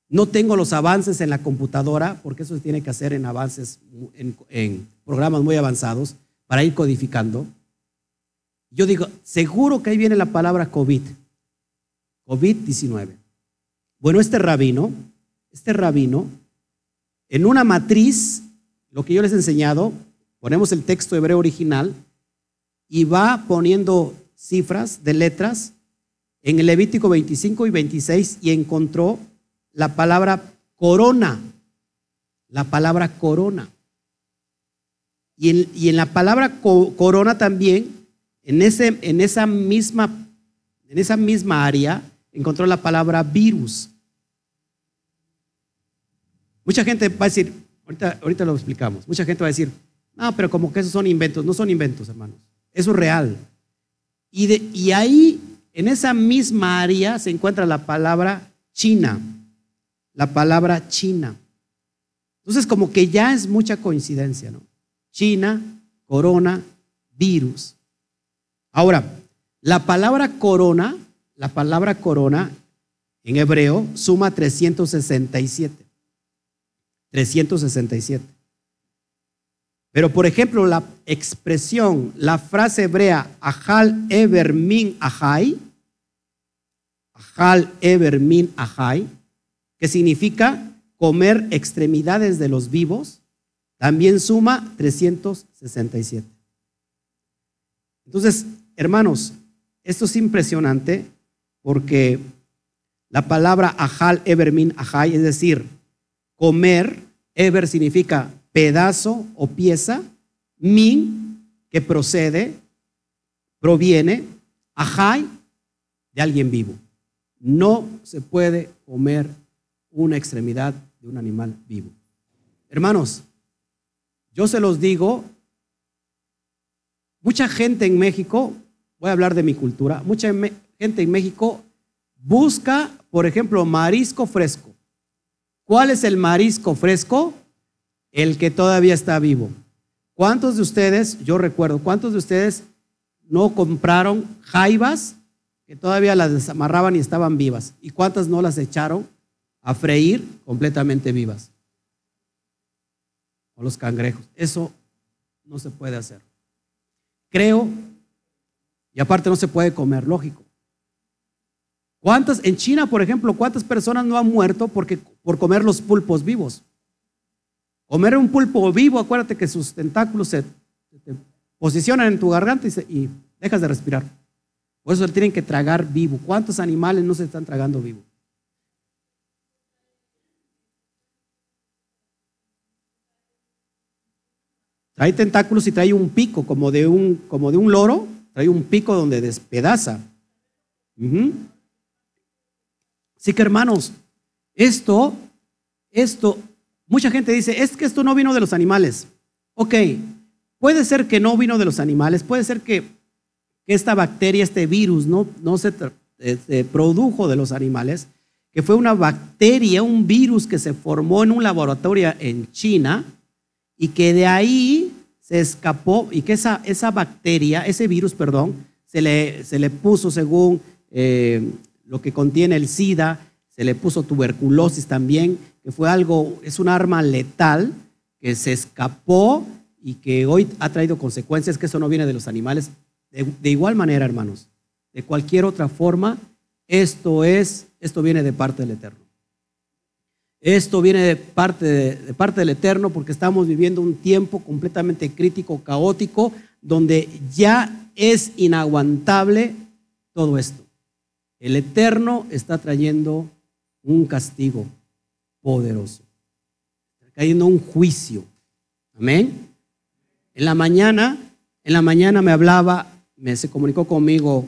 No tengo los avances en la computadora, porque eso se tiene que hacer en avances, en, programas muy avanzados, para ir codificando. Yo digo, seguro que ahí viene la palabra COVID, COVID-19. Bueno, este rabino, este rabino, en una matriz, lo que yo les he enseñado, Ponemos el texto hebreo original y va poniendo cifras de letras en el Levítico 25 y 26 y encontró la palabra corona. La palabra corona. Y en, la palabra corona también, en, ese, en, esa misma, en esa misma área, encontró la palabra virus. Mucha gente va a decir, ahorita, ahorita lo explicamos, mucha gente va a decir, no, pero como que esos son inventos. No son inventos, hermanos. Eso es real. Y, de, y ahí, en esa misma área, se encuentra la palabra China. La palabra China. Entonces, como que ya es mucha coincidencia, ¿no? China, corona, virus. Ahora, la palabra corona, la palabra corona en hebreo suma 367. 367. Pero, por ejemplo, la expresión, la frase hebrea, Ajal Eber Min Ajai, Ajal Eber Min Ajai, que significa comer extremidades de los vivos, también suma 367. Entonces, hermanos, esto es impresionante porque la palabra Ajal Eber Min Ajai, es decir, comer, Eber significa pedazo o pieza, min, que procede, proviene, ajay, de alguien vivo. No se puede comer una extremidad de un animal vivo. Hermanos, yo se los digo, mucha gente en México, voy a hablar de mi cultura, mucha gente en México busca, por ejemplo, marisco fresco. ¿Cuál es el marisco fresco? el que todavía está vivo. ¿Cuántos de ustedes, yo recuerdo, cuántos de ustedes no compraron jaivas que todavía las desamarraban y estaban vivas. ¿Y cuántas no las echaron a freír completamente vivas? O los cangrejos. Eso no se puede hacer. Creo, y aparte no se puede comer, lógico. ¿Cuántas, en China, por ejemplo, cuántas personas no han muerto porque, por comer los pulpos vivos? Comer un pulpo vivo, acuérdate que sus tentáculos se, posicionan en tu garganta y, dejas de respirar. Por eso tienen que tragar vivo. ¿Cuántos animales no se están tragando vivo? Trae tentáculos y trae un pico como de un, como de un loro, trae un pico donde despedaza. Así que hermanos, esto, esto, mucha gente dice, es que esto no vino de los animales. Ok, puede ser que no vino de los animales, puede ser que, esta bacteria, este virus, no, no se, se produjo de los animales, que fue una bacteria, un virus que se formó en un laboratorio en China y que de ahí se escapó y que esa, esa bacteria, ese virus, perdón, se le, se le puso según eh, lo que contiene el SIDA, se le puso tuberculosis también, que fue algo, es un arma letal que se escapó y que hoy ha traído consecuencias, que eso no viene de los animales. De, igual manera, hermanos, de cualquier otra forma, esto es, esto viene de parte del Eterno. Esto viene de parte, de parte del Eterno porque estamos viviendo un tiempo completamente crítico, caótico, donde ya es inaguantable todo esto. El Eterno está trayendo un castigo poderoso. Está cayendo un juicio. Amén. En la mañana, en la mañana me hablaba, me se comunicó conmigo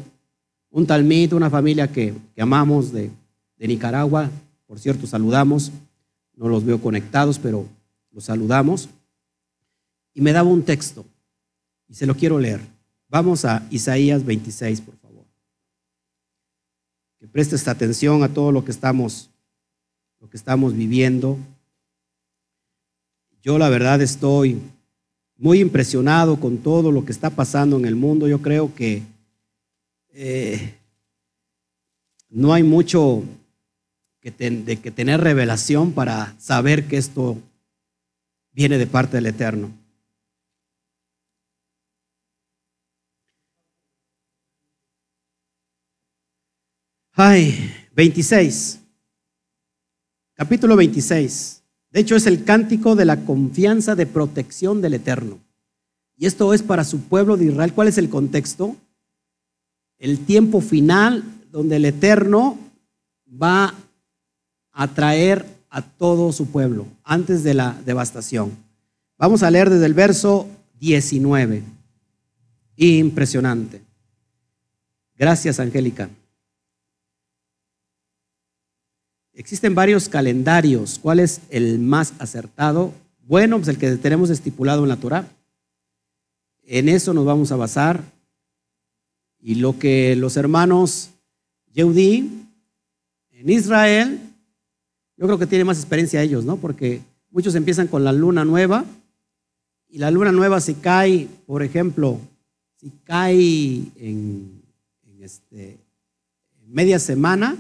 un talmito, una familia que, amamos de, de Nicaragua. Por cierto, saludamos. No los veo conectados, pero los saludamos. Y me daba un texto. Y se lo quiero leer. Vamos a Isaías 26, por favor que prestes atención a todo lo que estamos, lo que estamos viviendo. Yo la verdad estoy muy impresionado con todo lo que está pasando en el mundo. Yo creo que eh, no hay mucho de que tener revelación para saber que esto viene de parte del Eterno. Ay, 26. Capítulo 26. De hecho, es el cántico de la confianza de protección del Eterno. Y esto es para su pueblo de Israel. ¿Cuál es el contexto? El tiempo final donde el Eterno va a traer a todo su pueblo antes de la devastación. Vamos a leer desde el verso 19. Impresionante. Gracias, Angélica. Existen varios calendarios. ¿Cuál es el más acertado? Bueno, pues el que tenemos estipulado en la Torah. En eso nos vamos a basar. Y lo que los hermanos Yehudi en Israel, yo creo que tienen más experiencia ellos, ¿no? Porque muchos empiezan con la luna nueva y la luna nueva si cae, por ejemplo, si cae en, este, media semana,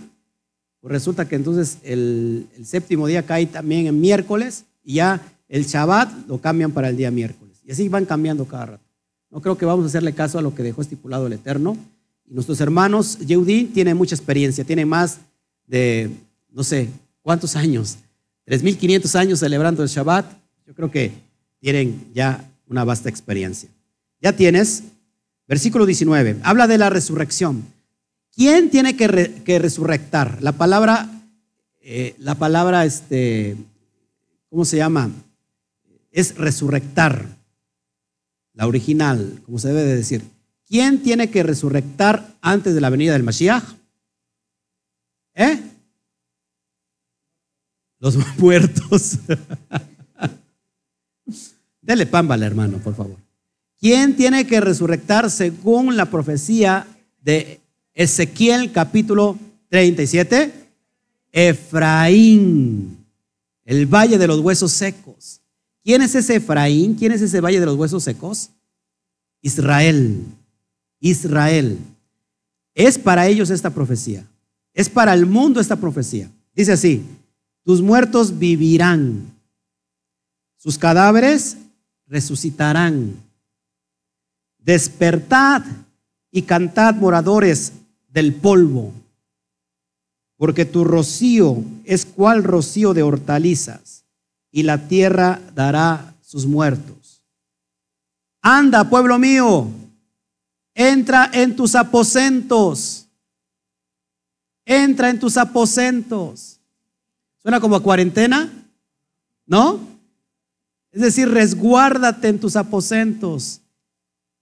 pues resulta que entonces el, séptimo día cae también en miércoles y ya el Shabbat lo cambian para el día miércoles. Y así van cambiando cada rato. No creo que vamos a hacerle caso a lo que dejó estipulado el Eterno. Y nuestros hermanos Yehudí tienen mucha experiencia, tienen más de, no sé, ¿cuántos años? 3.500 años celebrando el Shabbat. Yo creo que tienen ya una vasta experiencia. Ya tienes, versículo 19, habla de la resurrección. ¿Quién tiene que, resurrectar? La palabra, eh, la palabra, este, ¿cómo se llama? Es resurrectar. La original, como se debe de decir. ¿Quién tiene que resurrectar antes de la venida del Mashiach? ¿Eh? Los muertos. Dele pámbala, hermano, por favor. ¿Quién tiene que resurrectar según la profecía de Ezequiel capítulo 37, Efraín, el valle de los huesos secos. ¿Quién es ese Efraín? ¿Quién es ese valle de los huesos secos? Israel, Israel. Es para ellos esta profecía. Es para el mundo esta profecía. Dice así, tus muertos vivirán, sus cadáveres resucitarán. Despertad y cantad moradores del polvo, porque tu rocío es cual rocío de hortalizas, y la tierra dará sus muertos. Anda, pueblo mío, entra en tus aposentos, entra en tus aposentos. ¿Suena como a cuarentena? ¿No? Es decir, resguárdate en tus aposentos.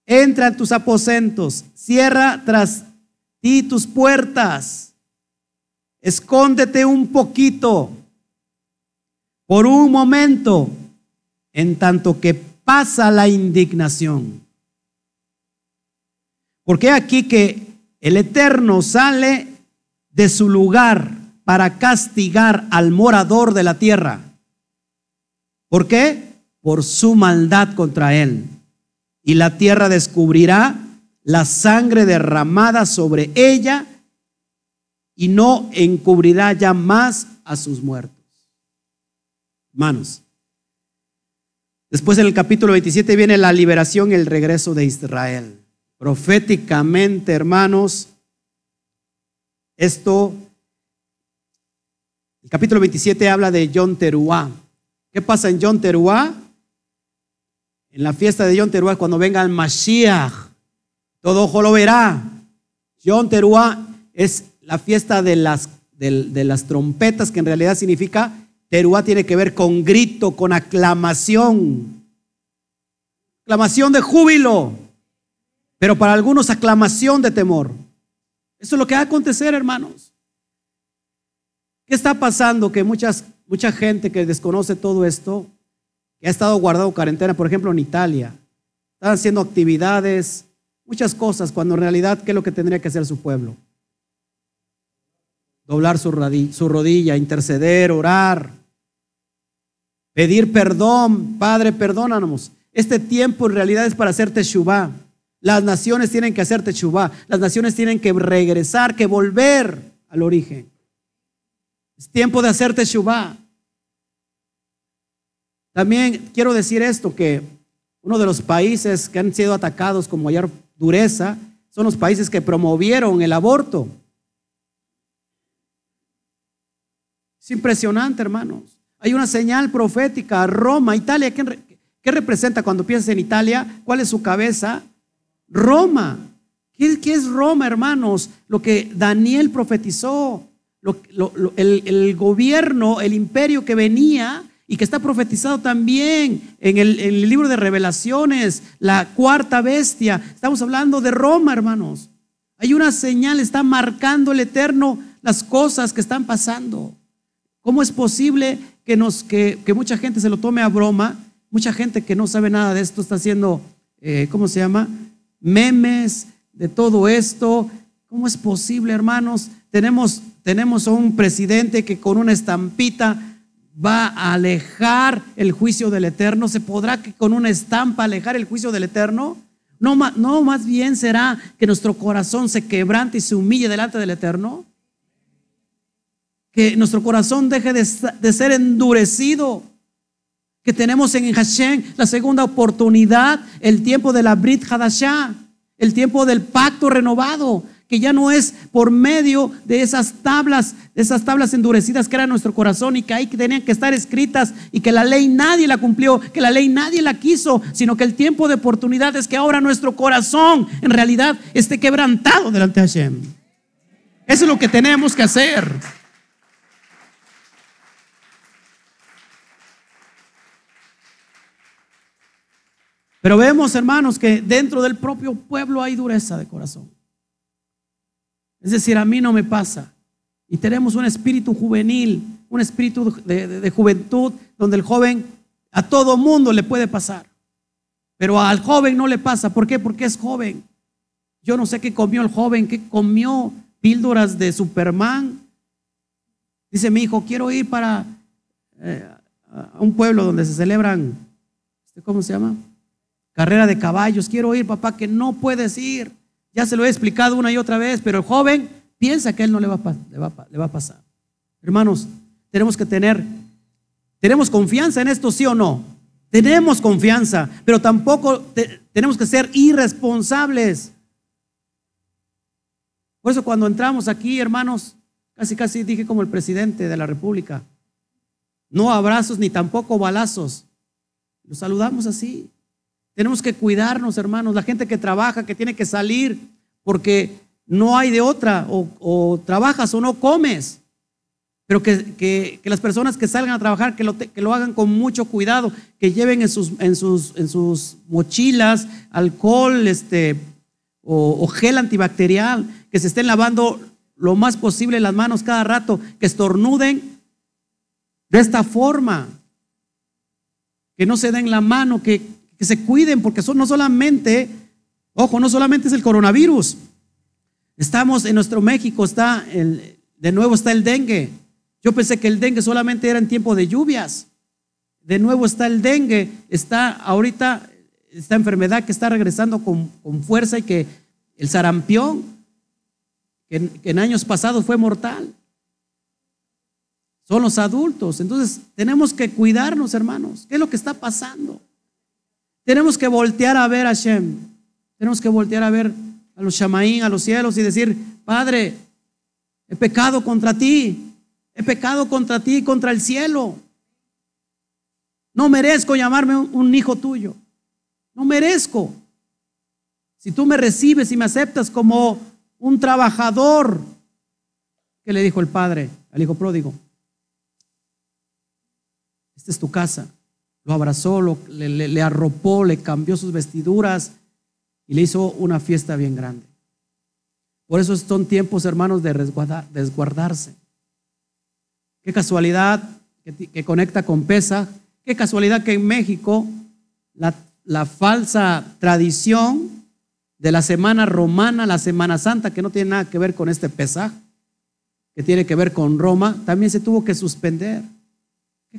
Entra en tus aposentos. Cierra tras ti tus puertas. Escóndete un poquito. Por un momento. En tanto que pasa la indignación. Porque aquí que el Eterno sale de su lugar para castigar al morador de la tierra. ¿Por qué? Por su maldad contra él. Y la tierra descubrirá la sangre derramada sobre ella y no encubrirá ya más a sus muertos. Hermanos, después en el capítulo 27 viene la liberación y el regreso de Israel. Proféticamente, hermanos, esto el capítulo 27 habla de John Teruá. ¿Qué pasa en John Teruá? En la fiesta de John Teruá, cuando venga el Mashiach, todo ojo lo verá. John Teruá es la fiesta de las, de, las trompetas, que en realidad significa, Teruá tiene que ver con grito, con aclamación. Aclamación de júbilo, pero para algunos aclamación de temor. Eso es lo que va a acontecer, hermanos. ¿Qué está pasando? Que muchas, mucha gente que desconoce todo esto, que ha estado guardado cuarentena, por ejemplo, en Italia, están haciendo actividades, muchas cosas, cuando en realidad, ¿qué es lo que tendría que hacer su pueblo? Doblar su, su rodilla, interceder, orar, pedir perdón. Padre, perdónanos. Este tiempo en realidad es para hacer teshuvah. Las naciones tienen que hacer teshuvah. Las naciones tienen que regresar, que volver al origen. Es tiempo de hacer teshuvah. También quiero decir esto, que uno de los países que han sido atacados con mayor dureza son los países que promovieron el aborto. Es impresionante, hermanos. Hay una señal profética. Roma, Italia, ¿qué, ¿qué, representa cuando piensas en Italia? ¿Cuál es su cabeza? Roma. ¿Qué, ¿Qué, es Roma, hermanos? Lo que Daniel profetizó el, gobierno, el imperio que venía y que está profetizado también en el, libro de revelaciones, la cuarta bestia. Estamos hablando de Roma, hermanos. Hay una señal, está marcando el Eterno las cosas que están pasando. ¿Cómo es posible que, nos, que, que mucha gente se lo tome a broma? Mucha gente que no sabe nada de esto está haciendo, eh, ¿cómo se llama? Memes de todo esto. ¿Cómo es posible, hermanos? Tenemos tenemos a un presidente que con una estampita va a alejar el juicio del Eterno. ¿Se podrá con una estampa alejar el juicio del Eterno? No, no más bien será que nuestro corazón se quebrante y se humille delante del Eterno. Que nuestro corazón deje de, ser endurecido. Que tenemos en Hashem la segunda oportunidad, el tiempo de la Brit Hadashah, el tiempo del pacto renovado que ya no es por medio de esas tablas, de esas tablas endurecidas que era nuestro corazón y que ahí tenían que estar escritas y que la ley nadie la cumplió, que la ley nadie la quiso, sino que el tiempo de oportunidad es que ahora nuestro corazón en realidad esté quebrantado delante de Hashem. Eso es lo que tenemos que hacer. Pero vemos, hermanos, que dentro del propio pueblo hay dureza de corazón. Es decir, a mí no me pasa. Y tenemos un espíritu juvenil, un espíritu de, juventud, donde el joven a todo mundo le puede pasar. Pero al joven no le pasa. ¿Por qué? Porque es joven. Yo no sé qué comió el joven, qué comió píldoras de Superman. Dice mi hijo, quiero ir para eh, un pueblo donde se celebran, ¿cómo se llama? Carrera de caballos. Quiero ir, papá, que no puedes ir. Ya se lo he explicado una y otra vez, pero el joven piensa que él no le va a, le le va a pasar. Hermanos, tenemos que tener, tenemos confianza en esto, sí o no. Tenemos confianza, pero tampoco tenemos que ser irresponsables. Por eso cuando entramos aquí, hermanos, casi casi dije como el presidente de la República, no abrazos ni tampoco balazos. Los saludamos así. Tenemos que cuidarnos, hermanos. La gente que trabaja, que tiene que salir, porque no hay de otra, o, trabajas o no comes. Pero que, las personas que salgan a trabajar, que lo, hagan con mucho cuidado, que lleven en sus, mochilas alcohol este, o gel antibacterial, que se estén lavando lo más posible las manos cada rato, que estornuden de esta forma, que no se den la mano, que, se cuiden, porque son, no solamente, ojo, no solamente es el coronavirus. Estamos en nuestro México, está el, de nuevo está el dengue. Yo pensé que el dengue solamente era en tiempo de lluvias. De nuevo está el dengue, está ahorita esta enfermedad que está regresando con, fuerza y que el sarampión, que en años pasados fue mortal son los adultos. Entonces tenemos que cuidarnos, hermanos. ¿Qué es lo que está pasando? Tenemos que voltear a ver a Shem. Tenemos que voltear a ver a los Shamaín, a los cielos y decir, Padre, he pecado contra ti. He pecado contra ti y contra el cielo. No merezco llamarme un hijo tuyo. No merezco. Si tú me recibes y me aceptas como un trabajador, ¿qué le dijo el padre al hijo pródigo? esta es tu casa. Lo abrazó, le, arropó, le cambió sus vestiduras y le hizo una fiesta bien grande. Por eso son tiempos, hermanos, de resguardarse. Qué casualidad que, conecta con Pesa. Qué casualidad que en México la, la, falsa tradición de la semana romana, la Semana Santa, que no tiene nada que ver con este Pesaj, que tiene que ver con Roma, también se tuvo que suspender.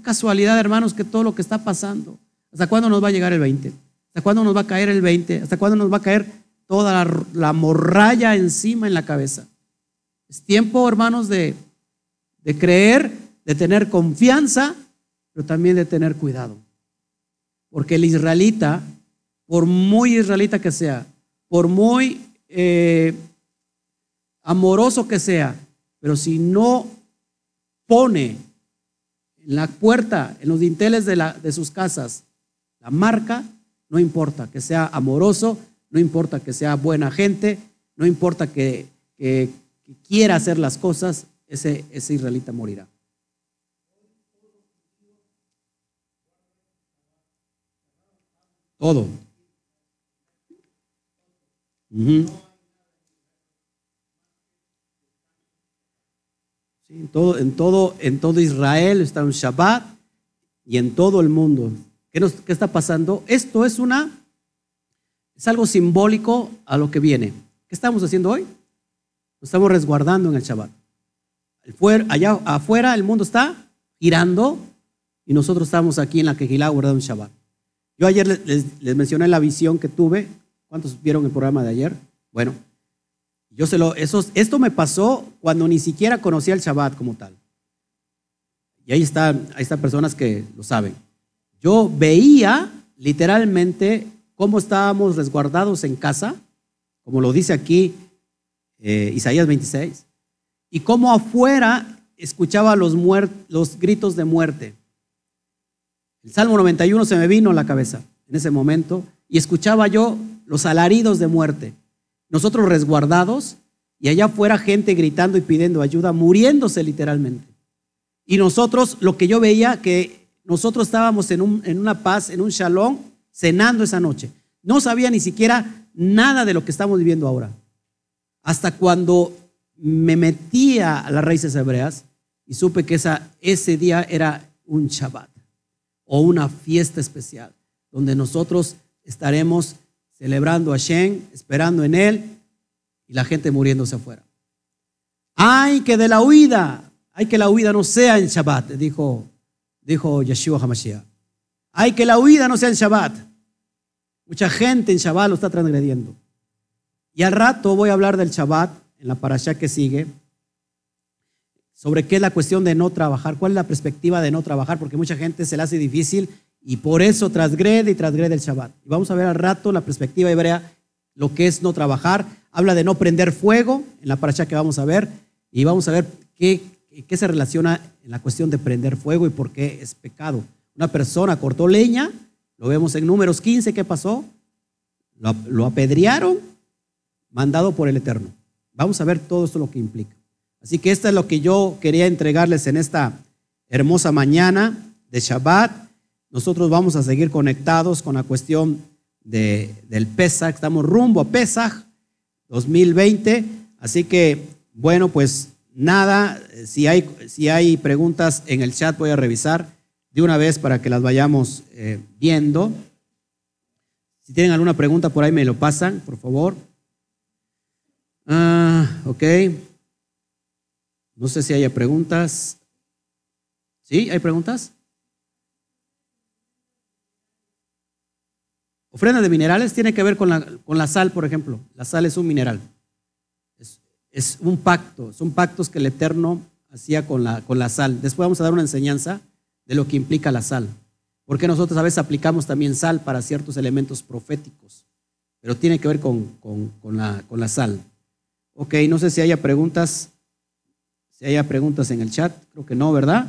Casualidad, hermanos, que todo lo que está pasando. ¿Hasta cuándo nos va a llegar el 20? ¿Hasta cuándo nos va a caer el 20? ¿Hasta cuándo nos va a caer toda la, morralla encima en la cabeza? Es tiempo, hermanos, de, de creer, de tener confianza, pero también de tener cuidado. Porque el israelita, por muy israelita que sea, por muy eh, amoroso que sea, pero si no pone en la puerta, en los dinteles de, sus casas, la marca, no importa que sea amoroso, no importa que sea buena gente, no importa que, quiera hacer las cosas, ese, ese israelita morirá. Todo en, todo, en, todo, en todo Israel está un Shabbat y en todo el mundo. ¿Qué, ¿Qué está pasando? Esto es una, es algo simbólico a lo que viene. ¿Qué estamos haciendo hoy? Nos estamos resguardando en el Shabbat. Allá afuera el mundo está girando y nosotros estamos aquí en la Quejilá guardando un Shabbat. Yo ayer les, mencioné la visión que tuve. ¿Cuántos vieron el programa de ayer? Bueno, yo se lo, esto me pasó cuando ni siquiera conocía el Shabbat como tal. Y ahí están, ahí están personas que lo saben. Yo veía literalmente cómo estábamos resguardados en casa, como lo dice aquí eh, Isaías 26, y cómo afuera escuchaba los, los gritos de muerte. El Salmo 91 se me vino a la cabeza en ese momento y escuchaba yo los alaridos de muerte nosotros resguardados y allá afuera gente gritando y pidiendo ayuda, muriéndose literalmente. Y nosotros, lo que yo veía, que nosotros estábamos en, un, en una paz, en un shalom, cenando esa noche. No sabía ni siquiera nada de lo que estamos viviendo ahora. Hasta cuando me metía a las raíces hebreas y supe que esa, ese día era un Shabbat o una fiesta especial, donde nosotros estaremos celebrando a Shem, esperando en él y la gente muriéndose afuera. Hay que de la huida, hay que la huida no sea en Shabbat, dijo, dijo Yeshua HaMashiach. Hay que la huida no sea en Shabbat. Mucha gente en Shabbat lo está transgrediendo. Y al rato voy a hablar del Shabbat, en la parasha que sigue, sobre qué es la cuestión de no trabajar, cuál es la perspectiva de no trabajar, porque mucha gente se le hace difícil y por eso transgrede y transgrede el Shabbat. Y vamos a ver al rato la perspectiva hebrea, lo que es no trabajar. Habla de no prender fuego, en la parasha que vamos a ver, y vamos a ver qué, qué se relaciona en la cuestión de prender fuego y por qué es pecado. Una persona cortó leña, lo vemos en números 15, ¿qué pasó? Lo, lo apedrearon mandado por el Eterno. Vamos a ver todo esto lo que implica. Así que esto es lo que yo quería entregarles en esta hermosa mañana de Shabbat. Nosotros vamos a seguir conectados con la cuestión de, del Pesach. Estamos rumbo a Pesach 2020. Así que, bueno, pues nada, si hay, si hay preguntas en el chat voy a revisar de una vez para que las vayamos eh, viendo. Si tienen alguna pregunta por ahí me lo pasan, por favor. Ah, ok. No sé si haya preguntas. ¿Sí? ¿Hay preguntas? Ofrenda de minerales tiene que ver con la, con la sal, por ejemplo. La sal es un mineral. Es, un pacto. Son pactos que el Eterno hacía con la, con la sal. Después vamos a dar una enseñanza de lo que implica la sal. Porque nosotros a veces aplicamos también sal para ciertos elementos proféticos. Pero tiene que ver con, con, con la, con la sal. Ok, no sé si haya preguntas. Si haya preguntas en el chat, creo que no, ¿verdad?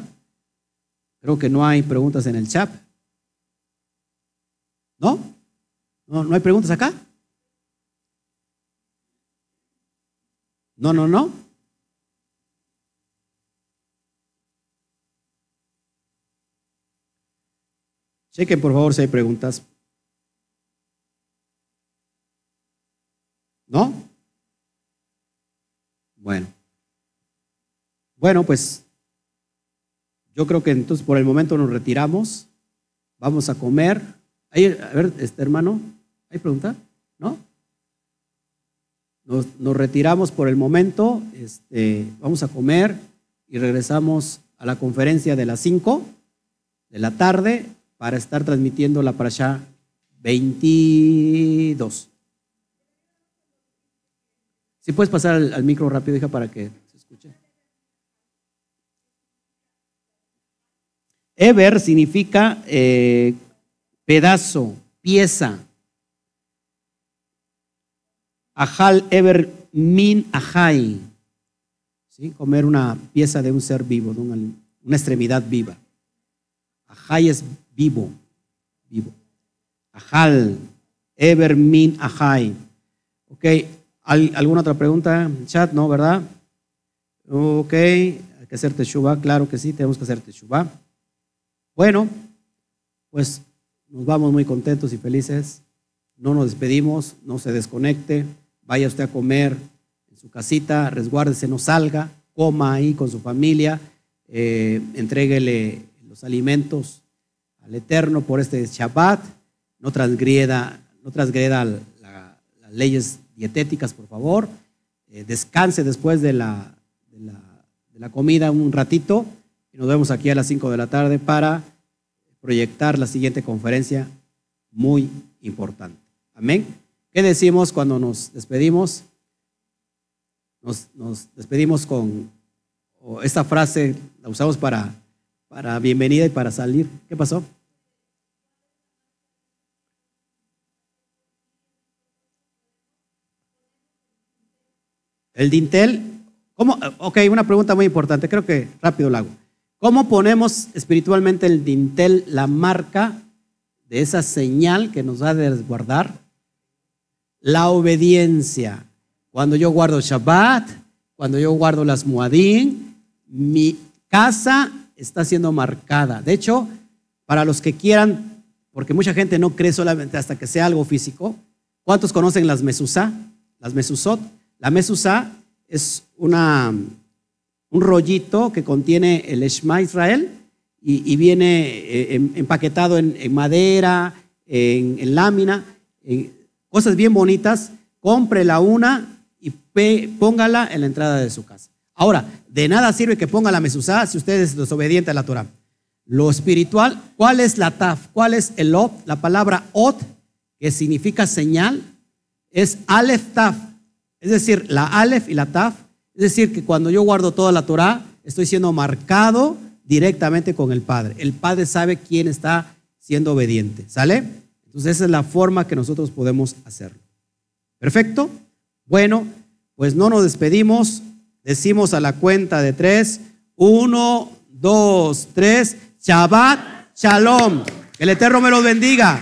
Creo que no hay preguntas en el chat. ¿No? ¿No, ¿No hay preguntas acá? No, no, no. Chequen por favor si hay preguntas. ¿No? Bueno. Bueno, pues yo creo que entonces por el momento nos retiramos. Vamos a comer. a ver, este hermano, ¿hay pregunta? ¿No? Nos, retiramos por el momento. Este, vamos a comer y regresamos a la conferencia de las 5 de la tarde para estar transmitiendo la allá 22. Si puedes pasar al, micro rápido, hija, para que se escuche. Eber significa eh, pedazo, pieza. Ajal eber min ajai. ¿Sí? Comer una pieza de un ser vivo, de una, extremidad viva. Ajai es vivo, vivo. Ajal, eber min ajai. Ok, ¿Alguna otra pregunta? Chat, ¿no? ¿Verdad? Ok, hay que hacer teshuva, claro que sí, tenemos que hacer teshuva. Bueno, pues nos vamos muy contentos y felices. No nos despedimos, no se desconecte, vaya usted a comer en su casita, resguárdese, no salga, coma ahí con su familia, eh, entréguele los alimentos al Eterno por este Shabbat, no transgreda, no transgreda las leyes dietéticas, por favor. Eh, descanse después de la, de la, comida un ratito y nos vemos aquí a las 5 de la tarde para proyectar la siguiente conferencia muy importante. Amén. ¿Qué decimos cuando nos despedimos? Nos, despedimos con esta frase, la usamos para, para bienvenida y para salir. ¿Qué pasó? El dintel, ¿cómo? Ok, una pregunta muy importante, creo que rápido la hago. ¿Cómo ponemos espiritualmente el dintel, la marca de esa señal que nos va a desguardar? La obediencia. Cuando yo guardo Shabbat, cuando yo guardo las Muadín, mi casa está siendo marcada. De hecho, para los que quieran, porque mucha gente no cree solamente hasta que sea algo físico, ¿cuántos conocen las Mesusá? Las Mesusot. La mesusa es una, un rollito que contiene el Shema Israel y, viene eh, em, empaquetado en, madera, en, lámina, cosas bien bonitas. Cómprela una y póngala en la entrada de su casa. Ahora, de nada sirve que ponga la mesusa si usted es desobediente a la Torah. Lo espiritual, ¿cuál es la taf? ¿Cuál es el ot? La palabra ot, que significa señal, es alef taf Es decir, la Aleph y la Taf. Es decir, que cuando yo guardo toda la Torah, estoy siendo marcado directamente con el Padre. El Padre sabe quién está siendo obediente. ¿Sale? Entonces esa es la forma que nosotros podemos hacerlo. ¿Perfecto? Bueno, pues no nos despedimos. Decimos a la cuenta de tres. Uno, dos, tres. Shabbat, shalom. Que el Eterno me los bendiga.